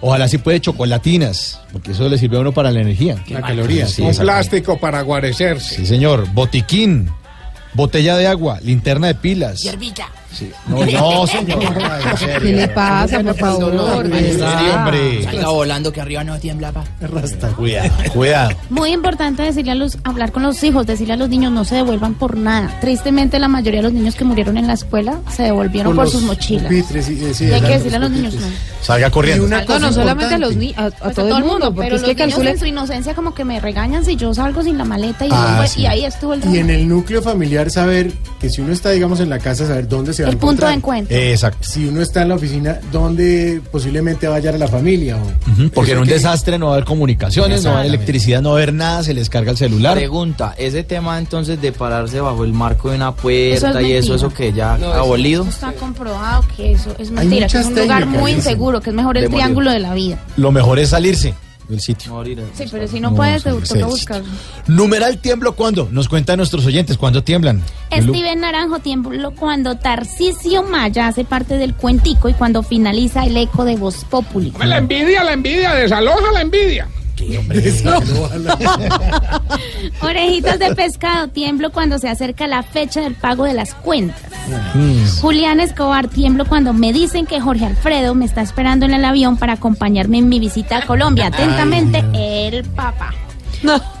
Ojalá si puede chocolatinas, porque eso le sirve a uno para la energía. La caloría. Sí, un plástico para guarecerse. Sí, señor. Botiquín. Botella de agua, linterna de pilas. Hierbita. Sí. No, no, señor. En serio. ¿Qué le pasa, por favor? Sí, hombre. Salga volando que arriba no tiembla, pa. Cuidado, cuidado. Muy importante decirle a los, hablar con los hijos, decirle a los niños no se devuelvan por nada. Tristemente la mayoría de los niños que murieron en la escuela se devolvieron por, sus mochilas. pupitres, y- eh, sí, hay que decirle a los niños no. Salga corriendo. Una No, cosa no solamente a los importante. niños, a, a Pues todo el mundo, porque pero es los que en su inocencia como que me regañan si yo salgo sin la maleta y, Ah, vuelvo- sí. y ahí estuvo el Y en el núcleo familiar saber que si uno está, digamos, en la casa, saber dónde se va El punto de encuentro. Exacto. Si uno está en la oficina, ¿dónde posiblemente vaya a la familia? O, Ujú, Porque en un que- desastre no va a haber comunicaciones, no va a haber electricidad, no va a haber nada, se les carga el celular. Pregunta, ese tema entonces de pararse bajo el marco de una puerta Eso es y eso, eso que ya No, ha abolido. eso Está comprobado que eso es mentira, que es un lugar muy inseguro, que es mejor el triángulo de la vida. Lo mejor es salirse del sitio. Sí, pero si no, No, puedes, te toca del buscar. Numeral tiemblo cuándo? Nos cuentan nuestros oyentes, ¿cuándo tiemblan? Steven Naranjo tiemblo cuando Tarcisio Maya hace parte del cuentico y cuando finaliza el eco de Voz Populi. La envidia, la envidia, desaloja la envidia. Orejitas de pescado, tiemblo cuando se acerca la fecha del pago de las cuentas. Mm. Julián Escobar, tiemblo cuando me dicen que Jorge Alfredo me está esperando en el avión para acompañarme en mi visita a Colombia. Atentamente, el papá.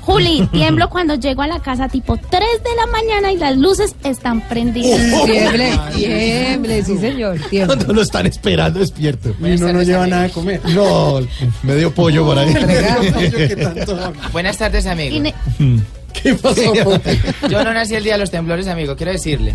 Juli, tiemblo cuando llego a la casa tipo 3 de la mañana y las luces están prendidas. Tiemble, tiemble, sí señor, tiemble. Cuando lo están esperando despierto. Y uno no lleva nada de comer. No, medio pollo por ahí. Buenas tardes, amigo. Ne- ¿Qué pasó? Yo no nací el día de los temblores, amigo, quiero decirle.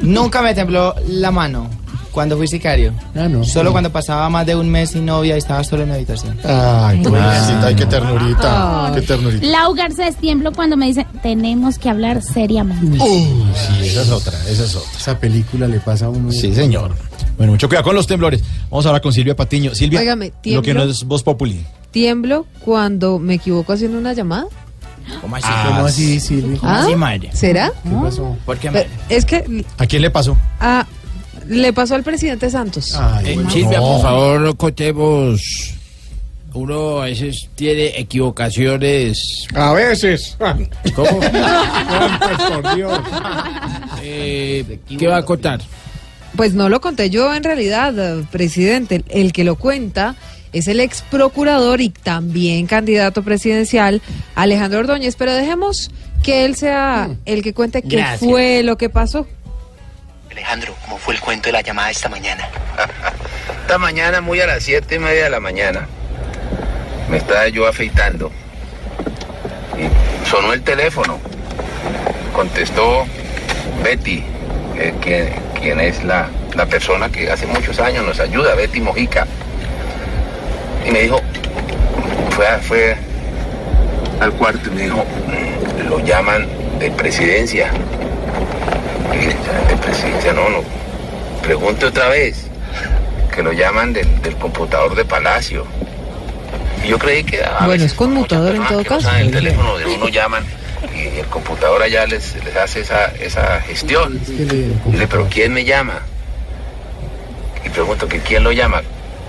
Nunca me tembló la mano. Cuando fui sicario. Ah, no. Solo cuando pasaba más de un mes sin novia y estaba solo en mi habitación. Ay, pobrecita, ay, qué ternurita. Ay. Qué ternurita. Lau Garcés tiemblo cuando me dicen, tenemos que hablar seriamente. Uh, sí, esa es otra, esa es otra. Esa película le pasa a uno. Sí, señor. Bueno, mucho cuidado con los temblores. Vamos ahora con Silvia Patiño. Silvia, Óigame, lo que no es Voz Populi. Tiemblo cuando me equivoco haciendo una llamada. ¿Cómo así? ¿Cómo así, Silvia? ¿Cómo ¿Ah? así, madre? ¿Será? ¿Qué pasó? ¿Por qué, madre? es que ¿A quién le pasó? ah, le pasó al presidente Santos. Ay, Eh, bueno. Silvia, no. por favor, no contemos. Uno a veces tiene equivocaciones. A veces. ¿Cómo? pues, por Dios. Eh, ¿Qué va a contar? Pues no lo conté yo en realidad, presidente. El que lo cuenta es el ex procurador y también candidato presidencial, Alejandro Ordóñez. Pero dejemos que él sea el que cuente qué Gracias. fue lo que pasó. Alejandro, ¿cómo fue el cuento de la llamada esta mañana? esta mañana, muy a las siete y media de la mañana, me estaba yo afeitando. Y sonó el teléfono. Contestó Betty, eh, quien, quien es la, la persona que hace muchos años nos ayuda, Betty Mojica. Y me dijo, fue, fue al cuarto y me dijo, "Mm, lo llaman de presidencia. De presidencia, no, no. Pregunte otra vez. Que lo llaman del, del computador de Palacio. Y yo creí que. a Bueno, veces es conmutador en todo no caso. el teléfono de uno llaman y el computador allá les, les hace esa, esa gestión. Y le, pero ¿quién me llama? Y pregunto que quién lo llama,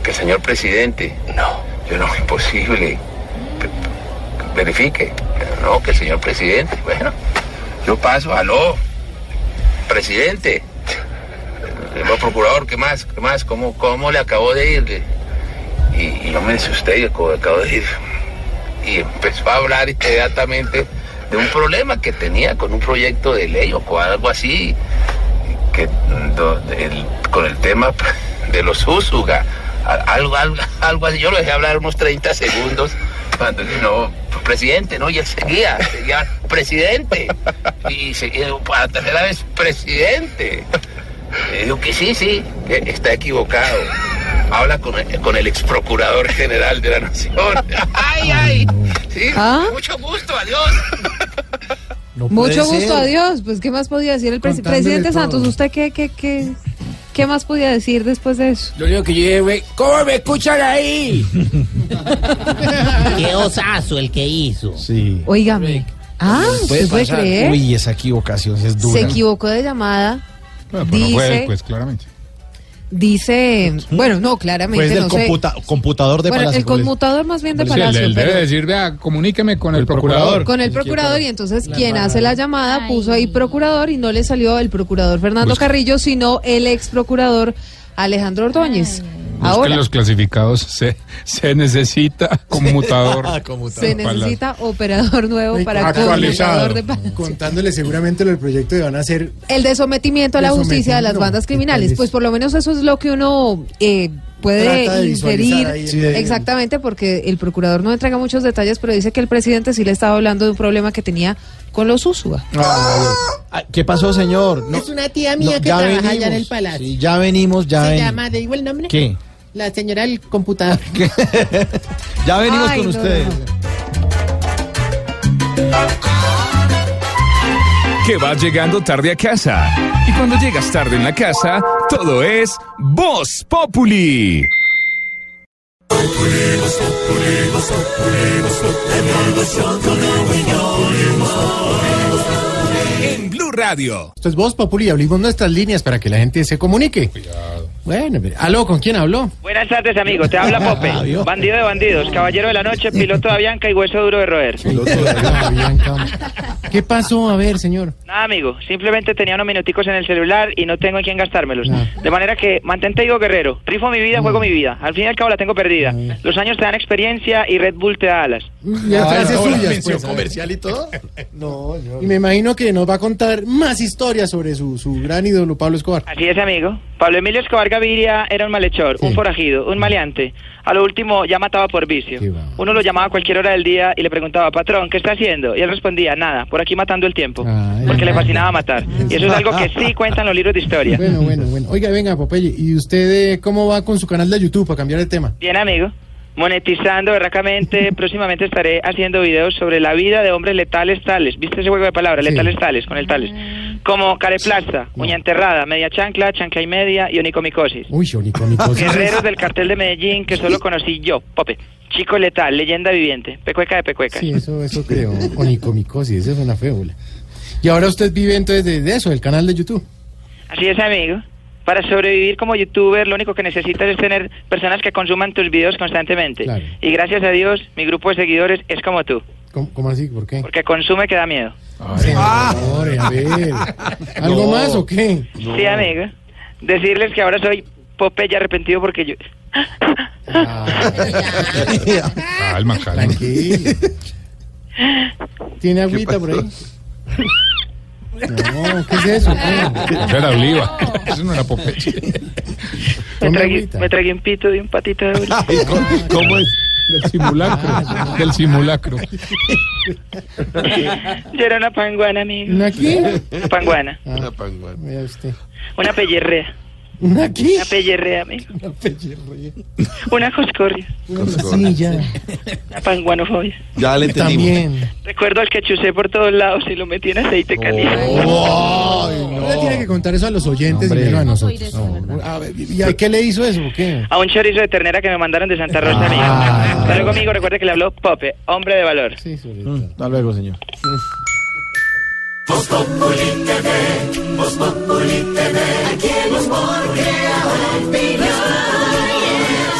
que el señor presidente. No. Yo no, imposible. Verifique. No, que el señor presidente. Bueno, yo paso, aló, presidente. El procurador, ¿qué más? ¿Qué más? ¿Cómo, cómo le acabó de ir? Y, y yo me asusté y acabo, de ir. Y empezó a hablar inmediatamente de un problema que tenía con un proyecto de ley o con algo así, que con el tema de los úsuga, a- algo, algo, algo así. Yo lo dejé hablar unos 30 segundos cuando no, presidente, ¿no? Y él seguía, seguía, presidente. Y seguía, para la tercera vez, presidente. Y digo que sí, sí, que está equivocado. Habla con el, con el ex procurador general de la nación. Ay, ay. Sí, ¿Ah? mucho gusto, adiós. Mucho gusto, adiós. Pues, ¿qué más podía decir el Contándole presidente todo. Santos? ¿Usted qué, qué, qué, qué más podía decir después de eso? Lo único que yo dije fue, ¿cómo me escuchan ahí? Qué osazo el que hizo. Sí. Óigame. Ah, ¿usted puede creer? Uy, esa equivocación es dura. Se equivocó de llamada. Bueno, pero no fue dice, pues, claramente. Dice, bueno, no, claramente Pues del no sé. computador de Bueno, Palacio. el conmutador más bien de Pues sí, Palacio, él, él pero- debe decir, vea, comuníqueme con el, procurador. con el procurador y entonces La quien hace la llamada puso ahí procurador y no le salió el procurador Fernando Busca. Carrillo, sino el ex procurador Alejandro Ordóñez. Busquen Ahora los clasificados. Se, se necesita conmutador. se necesita operador nuevo para Actualizado. computador de. Contándole seguramente lo del proyecto que van a hacer. El de sometimiento a la justicia de las bandas criminales. Pues por lo menos eso es lo que uno eh, puede inferir. Exactamente, porque el procurador no entrega muchos detalles, pero dice que el presidente sí le estaba hablando de un problema que tenía con los USUA. Ah, ¿Qué pasó, señor? No, es una tía mía no, que trabaja allá en el palacio. Sí, ya venimos, ya Se venimos. llama, ¿te digo el nombre? ¿Qué? La señora del computador. Ya venimos Ay, con no, ustedes. Que vas llegando tarde a casa. Y cuando llegas tarde en la casa, todo es Voz Populi. En Blue Radio. Esto es Voz Populi, abrimos nuestras líneas para que la gente se comunique. Bueno, pero- aló, ¿con quién habló? Buenas tardes, amigo. Te habla Pope. Ah, ¿vio? Bandido de bandidos, caballero de la noche, piloto de Avianca y hueso duro de roer. ¿Qué pasó? A ver, señor. Nada, amigo. Simplemente tenía unos minuticos en el celular y no tengo en quién gastármelos. De manera que mantente digo guerrero. Rifo mi vida, juego mi vida. Al fin y al cabo la tengo perdida. Los años te dan experiencia y Red Bull te da alas. Ya Ah, frases no, suyas, pues. comercial y todo. No, yo. Y me imagino que nos va a contar más historias sobre su, su gran ídolo Pablo Escobar. Así es, amigo. Pablo Emilio Escobar Gaviria era un malhechor, un forajido, un maleante. A lo último ya mataba por vicio. Uno lo llamaba a cualquier hora del día y le preguntaba, patrón, ¿qué está haciendo? Y él respondía, nada, por aquí matando el tiempo. Porque le fascinaba matar. Y eso es algo que sí cuentan los libros de historia. Bueno, bueno, bueno. Oiga, venga, Popeye, ¿y usted eh, cómo va con su canal de YouTube para cambiar el tema? Bien, amigo. Monetizando berracamente, próximamente estaré haciendo videos sobre la vida de hombres letales tales. ¿Viste ese juego de palabras? Letales tales, con el tales. Como careplaza, uña enterrada, media chancla, chancla y media y onicomicosis. Uy, onicomicosis. Guerreros del cartel de Medellín que solo conocí yo, Pope. Chico letal, leyenda viviente, pecueca de pecueca. Sí, eso, eso creo. Onicomicosis, eso es una fébula. Y ahora usted vive entonces de, de eso, del canal de YouTube. Así es, amigo. Para sobrevivir como youtuber, lo único que necesitas es tener personas que consuman tus videos constantemente. Claro. Y gracias a Dios, mi grupo de seguidores es como tú. ¿Cómo, cómo así? ¿Por qué? Porque consume que da miedo. Señor, a ver. ¿Algo No. más o qué? Sí, amigo. Decirles que ahora soy Popeye arrepentido porque yo... Calma, calma. Tranquilo. ¿Tiene agüita por ahí? No, ¿qué es eso? Eso era oliva. Eso no era Popeye. Me tragué, agüita. me tragué un pito de un patito de oro. ¿Cómo es? Del simulacro. Del simulacro. Yo era una panguana, amigo. ¿Una qué? Una panguana. Una panguana. Vea usted. Una pellerrea. ¿Una qué? Una pellerrea, amigo. Una pellerrea. Una coscorria. Sí, ya. Una panguanofobia. Ya le entendimos. También. Recuerdo al que chusé por todos lados y lo metí en aceite caliente. No le tiene que contar eso a los oyentes y Hombre. menos a nosotros. No, a ver, ¿Y a qué le hizo eso? ¿Qué? A un chorizo de ternera que me mandaron de Santa Rosa, amigo. Hasta luego, amigo. Recuerde que le habló Pope, hombre de valor. Hasta luego, señor. Voz Populi TV, Voz Populi TV, aquí crea opinión.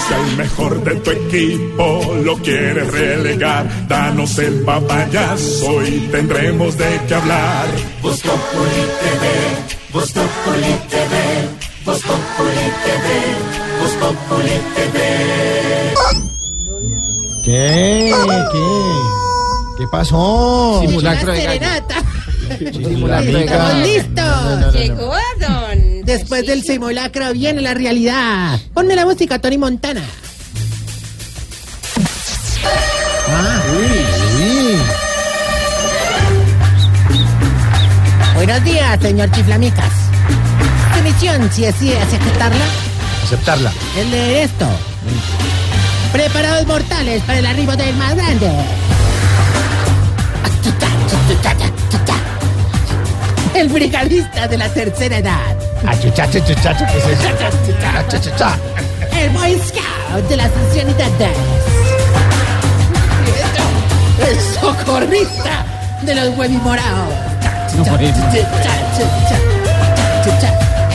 Si al mejor de tu equipo lo quieres relegar, danos el papayazo y tendremos de qué hablar. Voz Populi TV, Voz Populi TV, Voz Populi TV, Voz Populi TV. ¿Qué? ¿Qué? ¿Qué pasó? Simulacro de gallo. Estamos listos. Llegó Don. Después del simulacro viene la realidad. Ponme la música, Tony Montana. Ah, uy, uy. Buenos días, señor Chiflamicas. Tu misión, si así es aceptarla, Aceptarla. es leer esto. Preparados mortales para el arribo del más grande. El brigadista de la tercera edad. Achuchacha, chuchacha, ¿qué es eso? Achuchacha. El Boy Scout de las ancianidades. El socorrista de los huevimorados.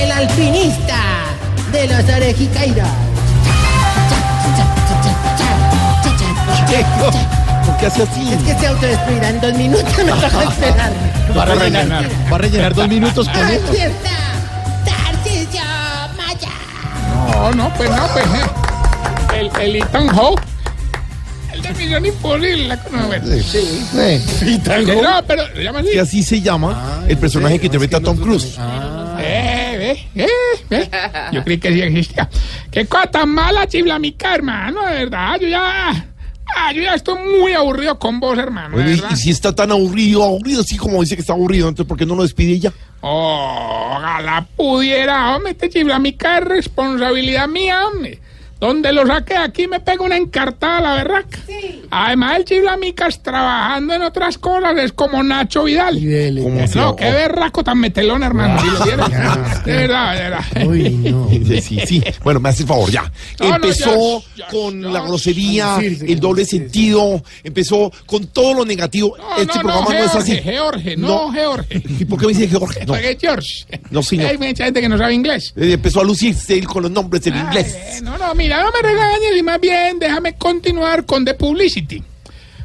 El alpinista de los orejicaídos. ¿Por qué hace así? Es que se autodestruirá en dos minutos, me toca esperar. Va a rellenar, va a rellenar dos minutos con Maya. No, no, pues no, pues. eh. El, el Ethan Hawke. El de Misión Imposible. la conoce. Sí. Que No, pero se llama así. Que así se llama el personaje que interpreta a Tom Cruise. Eh, ve, eh, ve. Yo creí que sí existía. Qué cosa tan mala, chiflamica, hermano, de verdad. Yo ya. Ah, yo ya estoy muy aburrido con vos, hermano. Oye, y si está tan aburrido, aburrido así como dice que está aburrido, entonces ¿por qué no lo despide ya? Ojalá pudiera, hombre, este chiflamica es responsabilidad mía, hombre. Donde lo saque de aquí me pega una encartada la berraca. Además, el chiflamicas trabajando en otras cosas es como Nacho Vidal. No, qué berraco tan metelón, hermano. si lo vieras. De verdad, de verdad. Uy, no. Sí, sí, sí. Bueno, me hace el favor, ya. No, no, empezó ya, ya, con ya. la grosería, Sí, sí, el doble sentido, empezó con todo lo negativo. No, este no, programa no, es George, así. George, no, No. George. ¿Y por qué me dice Jorge? No, Porque George. no señor. Hay mucha gente que no sabe inglés. Eh, Empezó a lucirse con los nombres en inglés. Eh, no, no, mira, no me regañes y más bien déjame continuar con The Publicity.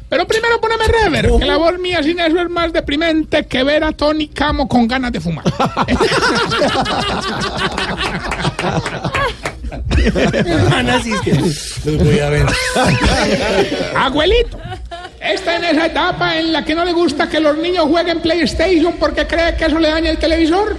Pero primero poneme rever, que la voz mía sin eso es más deprimente que ver a Tony Camo con ganas de fumar. Los voy a ver. Abuelito, está en esa etapa en la que no le gusta que los niños jueguen PlayStation porque cree que eso le daña el televisor.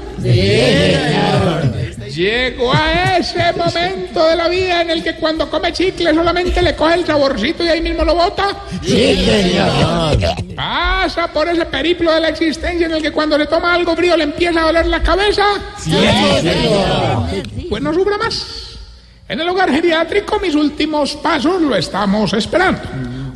Llegó a ese momento de la vida en el que cuando come chicle solamente le coge el saborcito y ahí mismo lo bota. Sí, señor. Pasa por ese periplo de la existencia en el que cuando le toma algo frío le empieza a doler la cabeza. Sí, señor. Pues no sufra más. En el hogar geriátrico mis últimos pasos lo estamos esperando.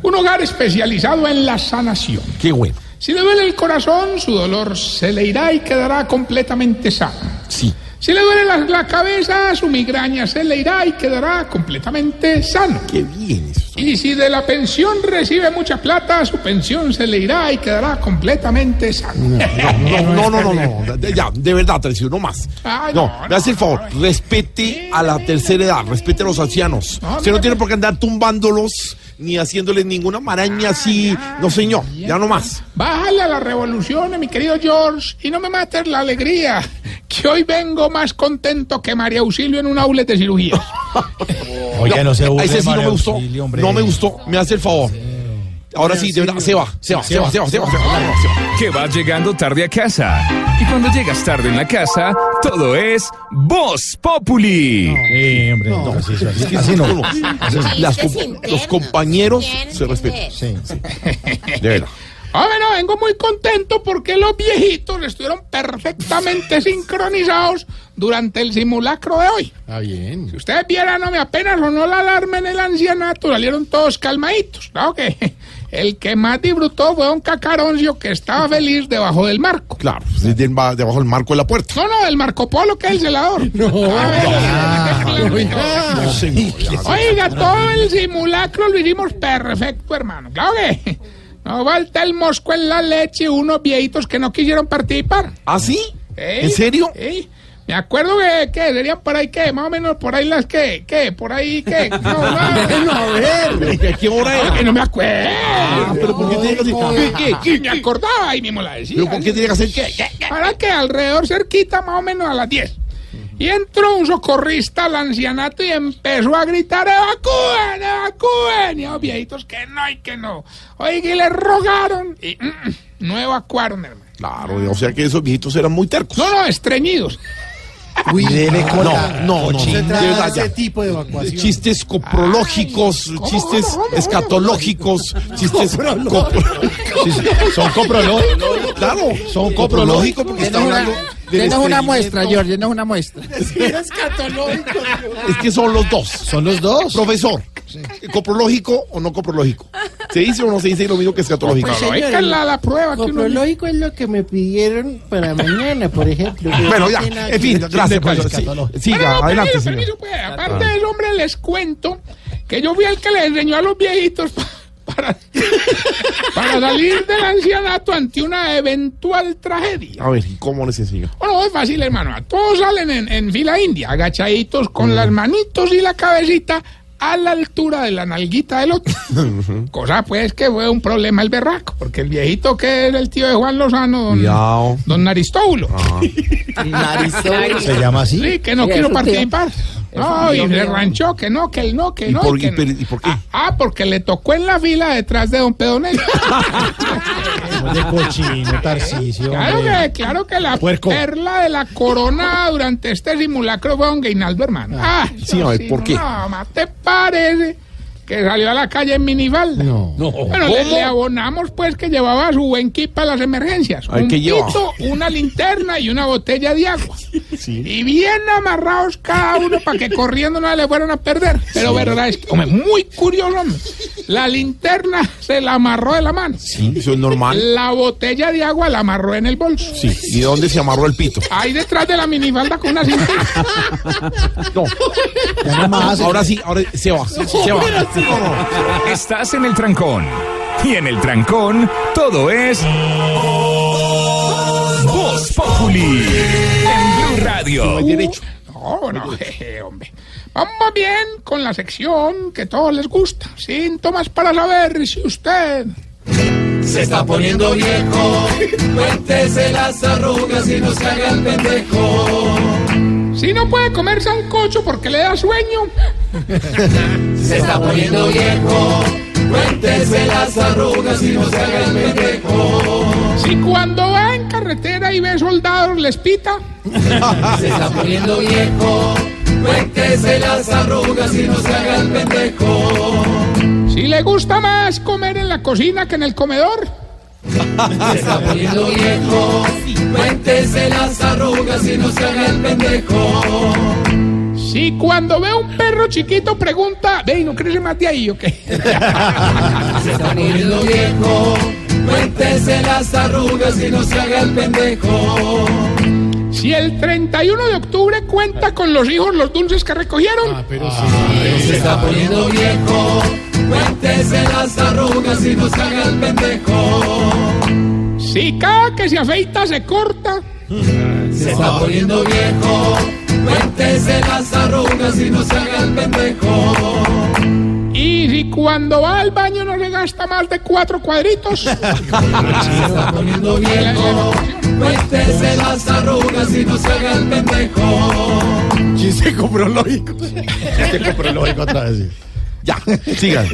Un hogar especializado en la sanación. Qué bueno. Si le duele el corazón, su dolor se le irá y quedará completamente sano. Sí. Si le duele la, cabeza, su migraña se le irá y quedará completamente sano. Qué bien. Y si de la pensión recibe mucha plata, su pensión se le irá y quedará completamente sano. No, no, no, no, no, ya, de verdad, Tercio, no más. No, me hace el favor, respete a la tercera edad, respete a los ancianos. Usted no tiene por qué andar tumbándolos ni haciéndoles ninguna maraña así. No, señor, ya no más. Bájale a las revoluciones, mi querido George, y no me mates la alegría, que hoy vengo más contento que María Auxilio en un outlet de cirugía. Oiga, no se burle, Ese sí no me gustó. Auxilio. No me gustó, me hace el favor. Ahora sí, de verdad, se va, se va, se va, se va, se va, se va, se va. Que vas llegando tarde a casa. Y cuando llegas tarde en la casa, todo es Voz Populi. Sí, hombre, no, así, así, Es que así sí, no. no, no. Los compañeros se respetan. Sí, sí. De verdad. Ah, bueno, vengo muy contento porque los viejitos estuvieron perfectamente sincronizados durante el simulacro de hoy. Está bien. Si ustedes vieran, no me apenas sonó la alarma en el ancianato, salieron todos calmaditos. Claro que el que más disfrutó fue un cacaroncio que estaba feliz debajo del marco. Claro, pues, de- de- debajo del marco de la puerta. No, no, del Marco Polo que es el celador. No. Oiga, todo el simulacro lo hicimos perfecto, hermano. Claro que no falta el mosco en la leche y unos viejitos que no quisieron participar. ¿Ah, sí? ¿En serio? Me acuerdo que, que serían por ahí, que más o menos por ahí las que, que, por ahí, que. No, no, a ver. ¿Qué, qué hora Ah, era? que no me acuerdo. Ah, pero ¿por qué tiene que hacer? ¿Qué, qué, qué? Me acordaba y mismo la decía. ¿Pero por qué tiene que hacer qué? Para que alrededor cerquita, más o menos a las 10. Y entró un socorrista al ancianato y empezó a gritar, evacúen, evacúen. Y los viejitos que no y que no. Oiga, y le rogaron y mm, mm, no evacuaron, hermano. Claro, o sea que esos viejitos eran muy tercos. No, no, estreñidos. Uy, no, no, no, Se de trata verdad de ese tipo de evacuación. Chistes coprológicos, chistes escatológicos, chistes copro- Sí, sí, Son coprológicos. Claro, Son coprológicos porque está Denos una, hablando del denos una muestra. George, denos una muestra. Es que son los dos. Son los dos. Profesor, ¿coprológico o no coprológico? ¿Se dice o no se dice lo mismo que escatológico? Pues, señor, la, la prueba que uno... Coprológico es lo que me pidieron para mañana, por ejemplo. Bueno, ya, en fin, gracias, profesor. Sí, Siga, no, adelante, permiso, señor. permiso, pues. Aparte de eso, hombre, les cuento que yo fui el que les enseñó a los viejitos pa- para, para salir del ancianato ante una eventual tragedia. A ver, ¿y cómo les enseño? Bueno, es fácil, hermano. Todos salen en, en fila india, agachaditos, con las manitos y la cabecita a la altura de la nalguita del otro. Cosa, pues, que fue un problema el berraco, porque el viejito que era el tío de Juan Lozano, don, Cuidado. don Naristóbulo. Se llama así. Sí, que no quiero un tío. No, y se ranchó, que no, que el no, que ¿Y no. por, y que y, no. pero- y por qué? Ah, porque le tocó en la fila detrás de don Pedonel. De cochino, Tarcicio. Claro que, claro que la Puerco. perla de la corona durante este simulacro fue don Gainaldo, hermano. Ah, Sí, a ver, sí, ¿por qué? No, ma, ¿te parece que salió a la calle en minifalda? No. Bueno, le, le abonamos pues que llevaba su buen kit para las emergencias. Ay, un pito, una linterna y una botella de agua. Y bien amarrados cada uno para que corriendo no le fueran a perder. Pero verdad es que, hombre, muy curioso, hombre. La linterna se la amarró de la mano. Sí, eso es normal. La botella de agua la amarró en el bolso. Sí, ¿y dónde se amarró el pito? Ahí detrás de la minifalda con una cinta. No, Ya no más. ahora sí, ahora se va, se va. Estás en el trancón. Y en el trancón, todo es. Voz Populi. En Blue Radio. Derecho. No, no, jeje, hombre. Vamos bien con la sección que todos les gusta. Síntomas para saber si usted Se está poniendo viejo, cuéntese las arrugas y no se haga el pendejo. Si no puede comer sancocho porque le da sueño. Se está poniendo viejo, cuéntese las arrugas y no se haga el pendejo. Si cuando va en carretera y ve soldados les pita. Se está poniendo viejo, cuéntese las arrugas y no se haga el pendejo. Si le gusta más comer en la cocina que en el comedor. Se está poniendo viejo, cuéntese las arrugas y no se haga el pendejo. Si cuando ve un perro chiquito pregunta, ve, ¿no crece más de ahí o qué? Se está poniendo viejo, cuéntese las arrugas y no se haga el pendejo. Si el 31 de octubre cuenta con los hijos los dulces que recogieron. Se está poniendo viejo, cuéntese las arrugas y no se haga el pendejo. Si cada que se afeita se corta. Se está poniendo viejo, cuéntese las arrugas y no se haga el pendejo. Y si cuando va al baño no le gasta más de cuatro cuadritos. Se está poniendo viejo, cuéntese las arrugas y no se haga el pendejo. Chiste coprológico. Chiste coprológico otra vez. Ya, sigan.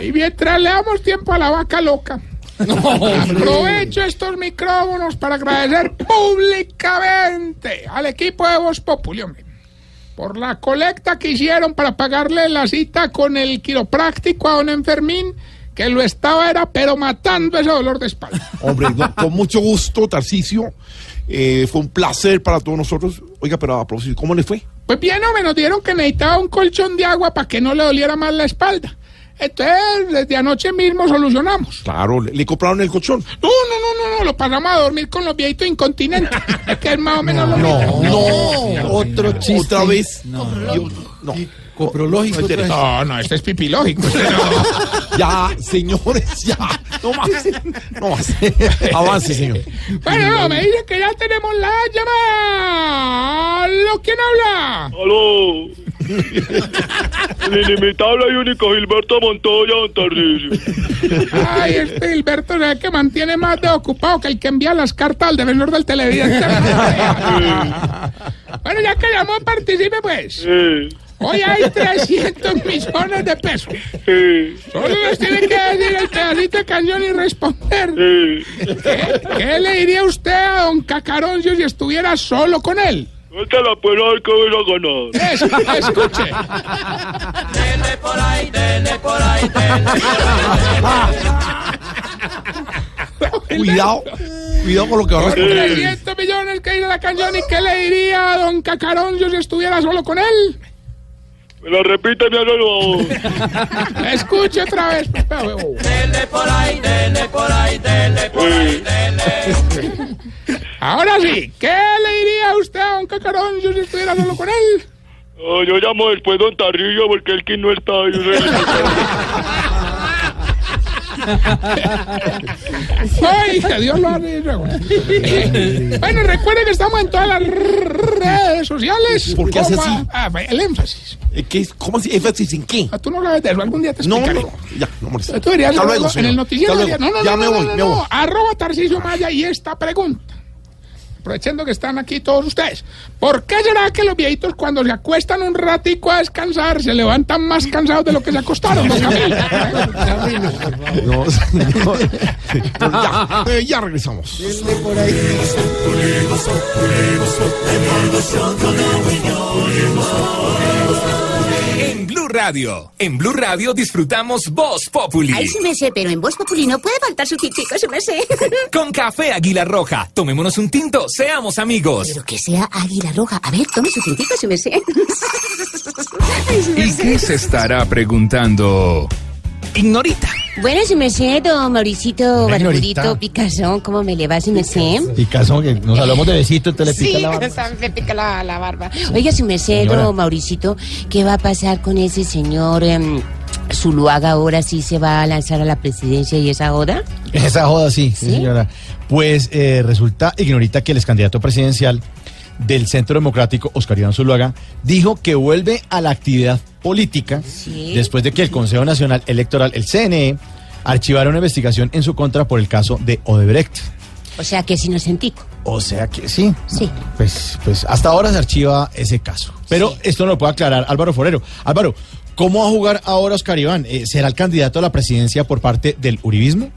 y mientras le damos tiempo a la vaca loca. Aprovecho estos micrófonos para agradecer públicamente al equipo de Voz Populi, hombre, por la colecta que hicieron para pagarle la cita con el quiropráctico a don Enfermín, que lo estaba era pero matando ese dolor de espalda. Hombre, no, con mucho gusto, Tarcisio. Eh, fue un placer para todos nosotros. Oiga, pero a propósito, ¿cómo le fue? Pues bien, hombre, nos dieron que necesitaba un colchón de agua para que no le doliera más la espalda. Entonces, desde anoche mismo solucionamos. Claro, ¿le, le compraron el colchón? No, no, no, no, no, lo pasamos a dormir con los viejitos incontinentes. es que es más o menos lo No, mismo. no, otro chiste. Otra vez. Yo- no. Coprológico. No, no, este es pipilógico. este no. Ya, señores, ya. No más. No más. Avance, señor. Bueno, no, me dicen que ya tenemos la llamada. ¿Aló, ¿Quién habla? Aló. El inimitable y único Gilberto Montoya, don Tarcisio. Ay, este Gilberto se ve que mantiene más de ocupado que el que envía las cartas al defensor del televidente. bueno, ya que llamó, participe pues. Hoy hay 300 millones de pesos. Solo les tiene que decir el pedacito de canción y responder. ¿Qué, qué le diría usted a don Cacaroncio si estuviera solo con él? Te la puedo dar que voy a ganar. Es- escuche. Dele por ahí, dele por ahí, dele Cuidado. Cuidado con lo que va a responder. 300 millones que dice la canción y qué le diría a don Cacaroncio si estuviera solo con él. Me la repite, mi amigo. Escuche otra vez. Dele por ahí, dele por ahí, dele por ahí, dele. Ahora sí, ¿qué le diría usted a don Cacaroncio si estuviera solo con él? No, yo llamo después don Tarrillo porque el que no está. Yo. Ay, que Dios lo haga. Bueno, recuerden que estamos en todas las redes sociales. ¿Por qué hace así? Ah, el énfasis. Eh, ¿Qué es? ¿Cómo así? ¿Énfasis en qué? Ah, Tú no sabes de eso, algún día te No, explicaré. no, ya, no molesta. Tú deberías Hasta luego, en el noticiero. No, no, ya no, me no, voy, no, me no. voy. Arroba Tarcisio Maya y esta pregunta. Aprovechando que están aquí todos ustedes. ¿Por qué será que los viejitos cuando se acuestan un ratico a descansar se levantan más cansados de lo que se acostaron, don Camilo? No, señor. ya, eh, ya regresamos. Por ahí. En Blue Radio, en Blue Radio disfrutamos Voz Populi. Ay, sí me sé, pero en Voz Populi no puede faltar su tintico, sí me sé. Con café Águila Roja, tomémonos un tinto, seamos amigos. Pero que sea águila roja. A ver, tome su tintico, sí me sé. Ay, sí me ¿Y sé. qué se estará preguntando? Ignorita. Bueno, sí me sé, don Mauricito Barbudito. Picasso, ¿cómo me le va, sí me sé? Picazón, que nos hablamos de besito, entonces le pica Sí, la barba. esa me pica la, la barba. Oiga, si me sé, Señora. don Mauricito, ¿qué va a pasar con ese señor em, Zuluaga ahora sí se va a lanzar a la presidencia y esa joda? Esa joda, sí, sí, señora. Pues eh, resulta, ignorita, que el ex candidato presidencial del Centro Democrático, Oscar Iván Zuluaga, dijo que vuelve a la actividad política Sí. después de que el Consejo Nacional Electoral, el CNE, archivara una investigación en su contra por el caso de Odebrecht. O sea, que es inocentico. O sea que sí. Sí. Pues, pues hasta ahora se archiva ese caso. Pero esto no lo puede aclarar Álvaro Forero. Álvaro, ¿cómo va a jugar ahora Oscar Iván? Eh, ¿Será el candidato a la presidencia por parte del uribismo?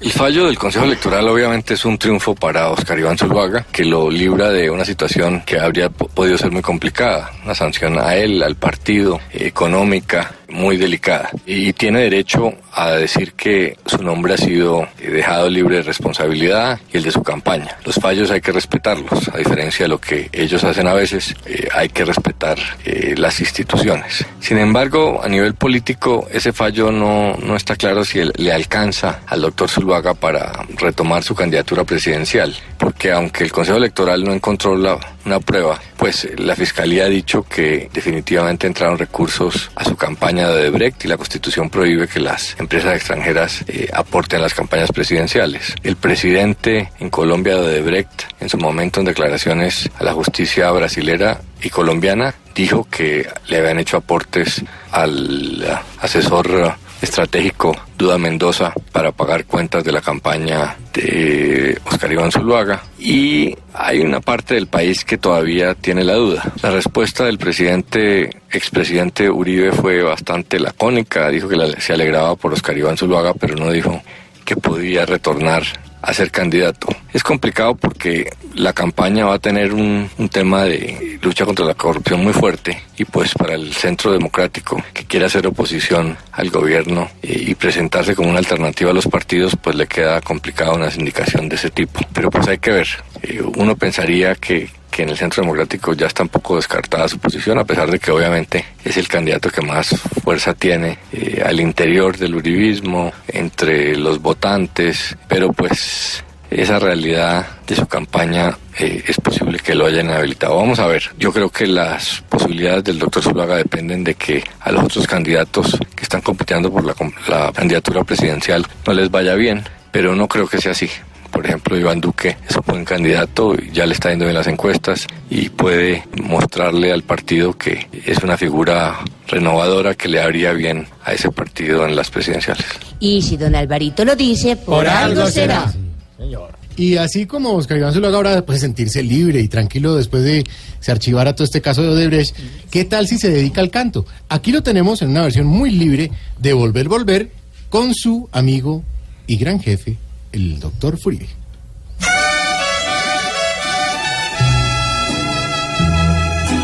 El fallo del Consejo Electoral obviamente es un triunfo para Oscar Iván Zuluaga, que lo libra de una situación que habría po- podido ser muy complicada, una sanción a él, al partido, económica, muy delicada. Y tiene derecho a decir que su nombre ha sido eh, dejado libre de responsabilidad y el de su campaña. Los fallos hay que respetarlos, a diferencia de lo que ellos hacen a veces, eh, hay que respetar eh, las instituciones. Sin embargo, a nivel político, ese fallo no, no está claro si le alcanza al doctor Zuluaga para retomar su candidatura presidencial, porque aunque el Consejo Electoral no encontró la- una prueba, pues la Fiscalía ha dicho que definitivamente entraron recursos a su campaña de Odebrecht y la Constitución prohíbe que las empresas extranjeras eh, aporten las campañas presidenciales. El presidente en Colombia de Odebrecht, en su momento en declaraciones a la justicia brasilera y colombiana, dijo que le habían hecho aportes al eh, asesor estratégico Duda Mendoza para pagar cuentas de la campaña de Oscar Iván Zuluaga y hay una parte del país que todavía tiene la duda. La respuesta del presidente, expresidente Uribe fue bastante lacónica, dijo que se alegraba por Oscar Iván Zuluaga, pero no dijo que podía retornar a ser candidato. Es complicado porque la campaña va a tener un, tema de lucha contra la corrupción muy fuerte y pues para el centro democrático que quiere hacer oposición al gobierno eh, y presentarse como una alternativa a los partidos pues le queda complicada una sindicación de ese tipo. Pero pues hay que ver. Eh, uno pensaría que que en el centro democrático ya está un poco descartada su posición, a pesar de que obviamente es el candidato que más fuerza tiene eh, al interior del uribismo, entre los votantes, pero pues esa realidad de su campaña eh, es posible que lo hayan habilitado. Vamos a ver, yo creo que las posibilidades del doctor Zuluaga dependen de que a los otros candidatos que están compitiendo por la, la candidatura presidencial no les vaya bien, pero no creo que sea así. Por ejemplo, Iván Duque es un buen candidato, ya le está yendo bien las encuestas y puede mostrarle al partido que es una figura renovadora que le haría bien a ese partido en las presidenciales. Y si don Alvarito lo dice, por, algo será. Y así como Oscar Iván Zuluaga ahora puede sentirse libre y tranquilo después de se archivara todo este caso de Odebrecht, ¿qué tal si se dedica al canto? Aquí lo tenemos en una versión muy libre de Volver, Volver con su amigo y gran jefe, el doctor Furibe.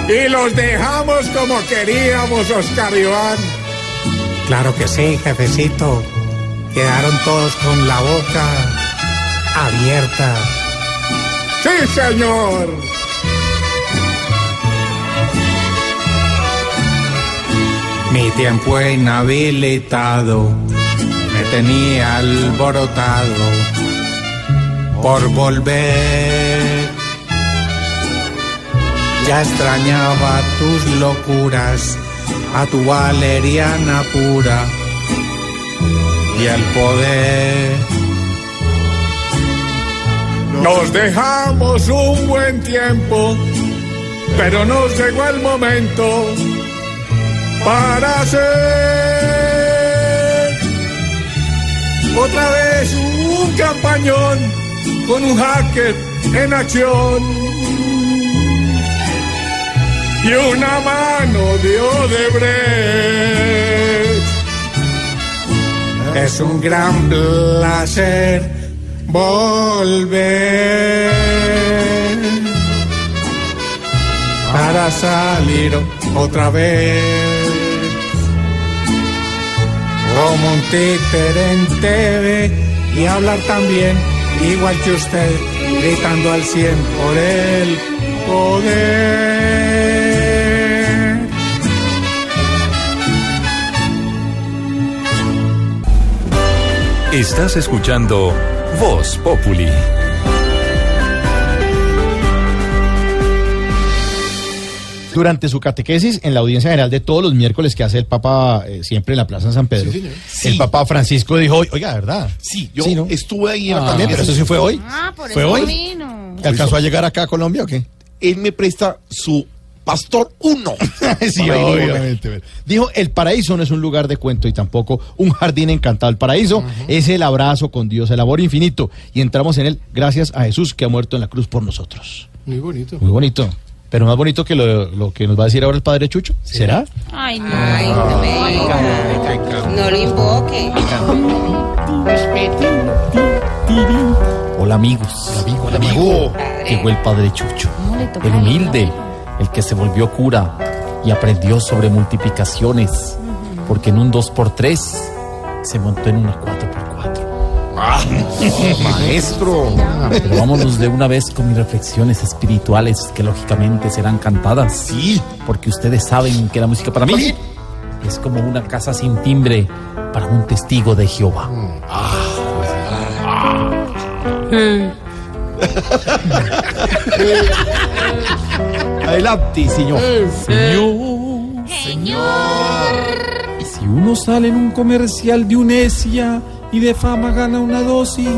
Y los dejamos como queríamos, Oscar Iván. Claro que sí, jefecito. Quedaron todos con la boca abierta. Sí, señor. Mi tiempo inhabilitado me tenía alborotado por volver. Ya extrañaba tus locuras, a tu valeriana pura y el poder. Nos dejamos un buen tiempo, pero nos llegó el momento para hacer otra vez un campañón con un hacker en acción. Y una mano de Odebrecht. Es un gran placer volver. Para salir otra vez como un títere en TV y hablar también igual que usted gritando al cien por el poder. Estás escuchando Voz Populi. Durante su catequesis en la audiencia general de todos los miércoles que hace el Papa eh, siempre en la Plaza San Pedro, Sí, el Sí. Papa Francisco dijo, oiga, ¿verdad? Sí, yo ¿no? estuve ahí en la Ah, catequesis. pero eso sí fue hoy. Ah, por ¿Fue eso hoy? vino. ¿Alcanzó a llegar acá a Colombia o qué? Él me presta su Pastor 1. sí, obviamente. Dijo, el paraíso no es un lugar de cuento y tampoco un jardín encantado. El paraíso es el abrazo con Dios, el amor infinito. Y entramos en él gracias a Jesús que ha muerto en la cruz por nosotros. Muy bonito. Muy bonito. Pero más bonito que lo, lo que nos va a decir ahora el padre Chucho. ¿Será? Ay, no. Ay, no me. No lo invoque. Hola amigos. Hola, amigo. Llegó el padre Chucho. ¿Cómo le toca El humilde, el que se volvió cura y aprendió sobre multiplicaciones. Porque en un 2x3 se montó en una 4x4. Ah, maestro. Pero vámonos de una vez con mis reflexiones espirituales que lógicamente serán cantadas. Sí. Porque ustedes saben que la música para mí es como una casa sin timbre para un testigo de Jehová. Adelante, señor. Señor. Señor. Si uno sale en un comercial de Unesia y de fama gana una dosis,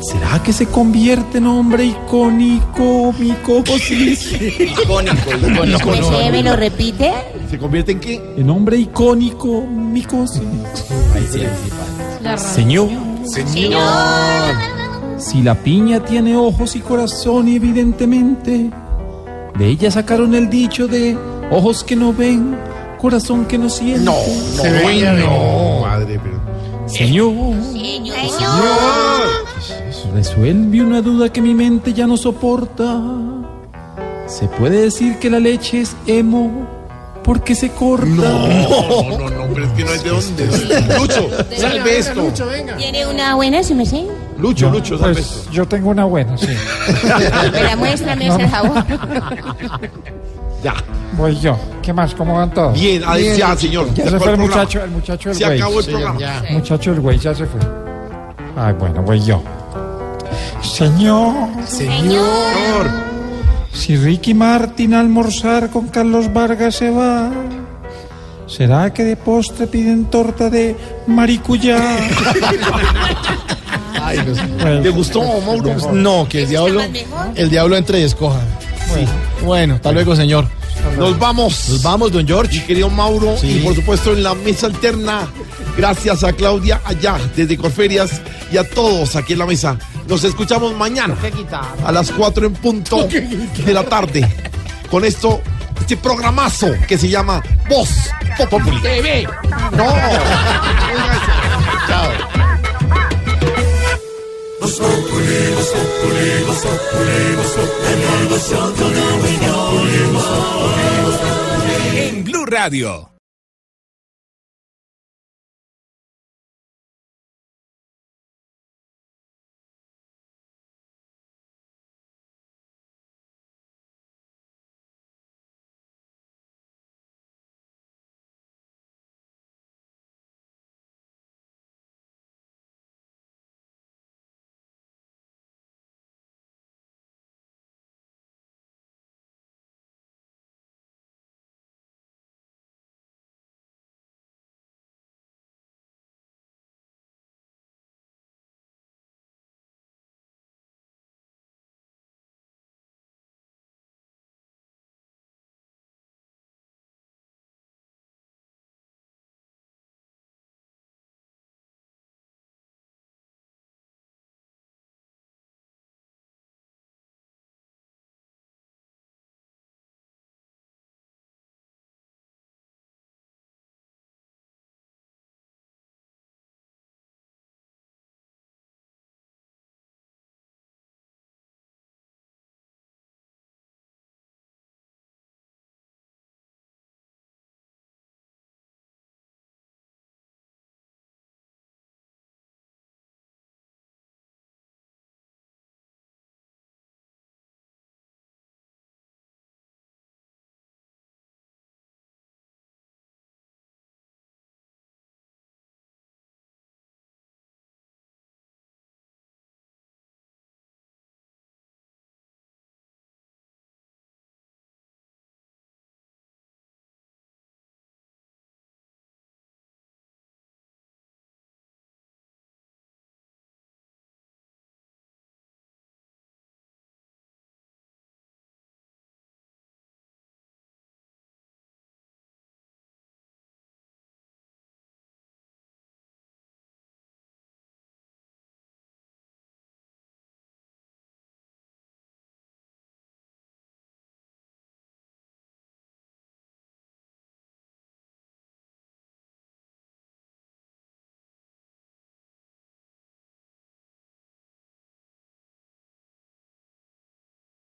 ¿será que se convierte en hombre icónico, micosis? Icónico, icónico. ¿Me, me lo repite? ¿Se convierte en qué? En hombre icónico, micosis. Señor. Señor. Si la piña tiene ojos y corazón, evidentemente, de ella sacaron el dicho de ojos que no ven, corazón que no siente. No, no, no, madre, pero. Señor, resuelve una duda que mi mente ya no soporta. ¿Se puede decir que la leche es emo porque se corta? No, no, no, pero es que no hay de dónde. Lucho, salve esto. ¿Tiene una buena, si me sé? Lucho, Lucho, salve esto. Pues yo tengo una buena, sí. Me la muestra, me hace el favor. Ya. Voy yo. ¿Qué más? ¿Cómo van todos? Bien, a- ya, señor. Ya Se fue el el muchacho, programa. el muchacho del Se güey. acabó el programa. ya. Muchacho del güey ya se fue. Ay, bueno, voy yo. Señor, Señor. si Ricky Martin a almorzar con Carlos Vargas se va, ¿será que de postre piden torta de maricuyá? Ay, no sé. Bueno, ¿Te gustó, Mauro? No, que el diablo, el diablo entre y escoja. bueno. Bueno, hasta luego, señor. Nos vamos. Nos vamos, don Mi George. querido Mauro, Sí. y por supuesto en la mesa alterna, gracias a Claudia allá desde Corferias y a todos aquí en la mesa. Nos escuchamos mañana a las 4 en punto de la tarde con esto, este programazo que se llama Voz Populi. TV. No. En Blue Radio.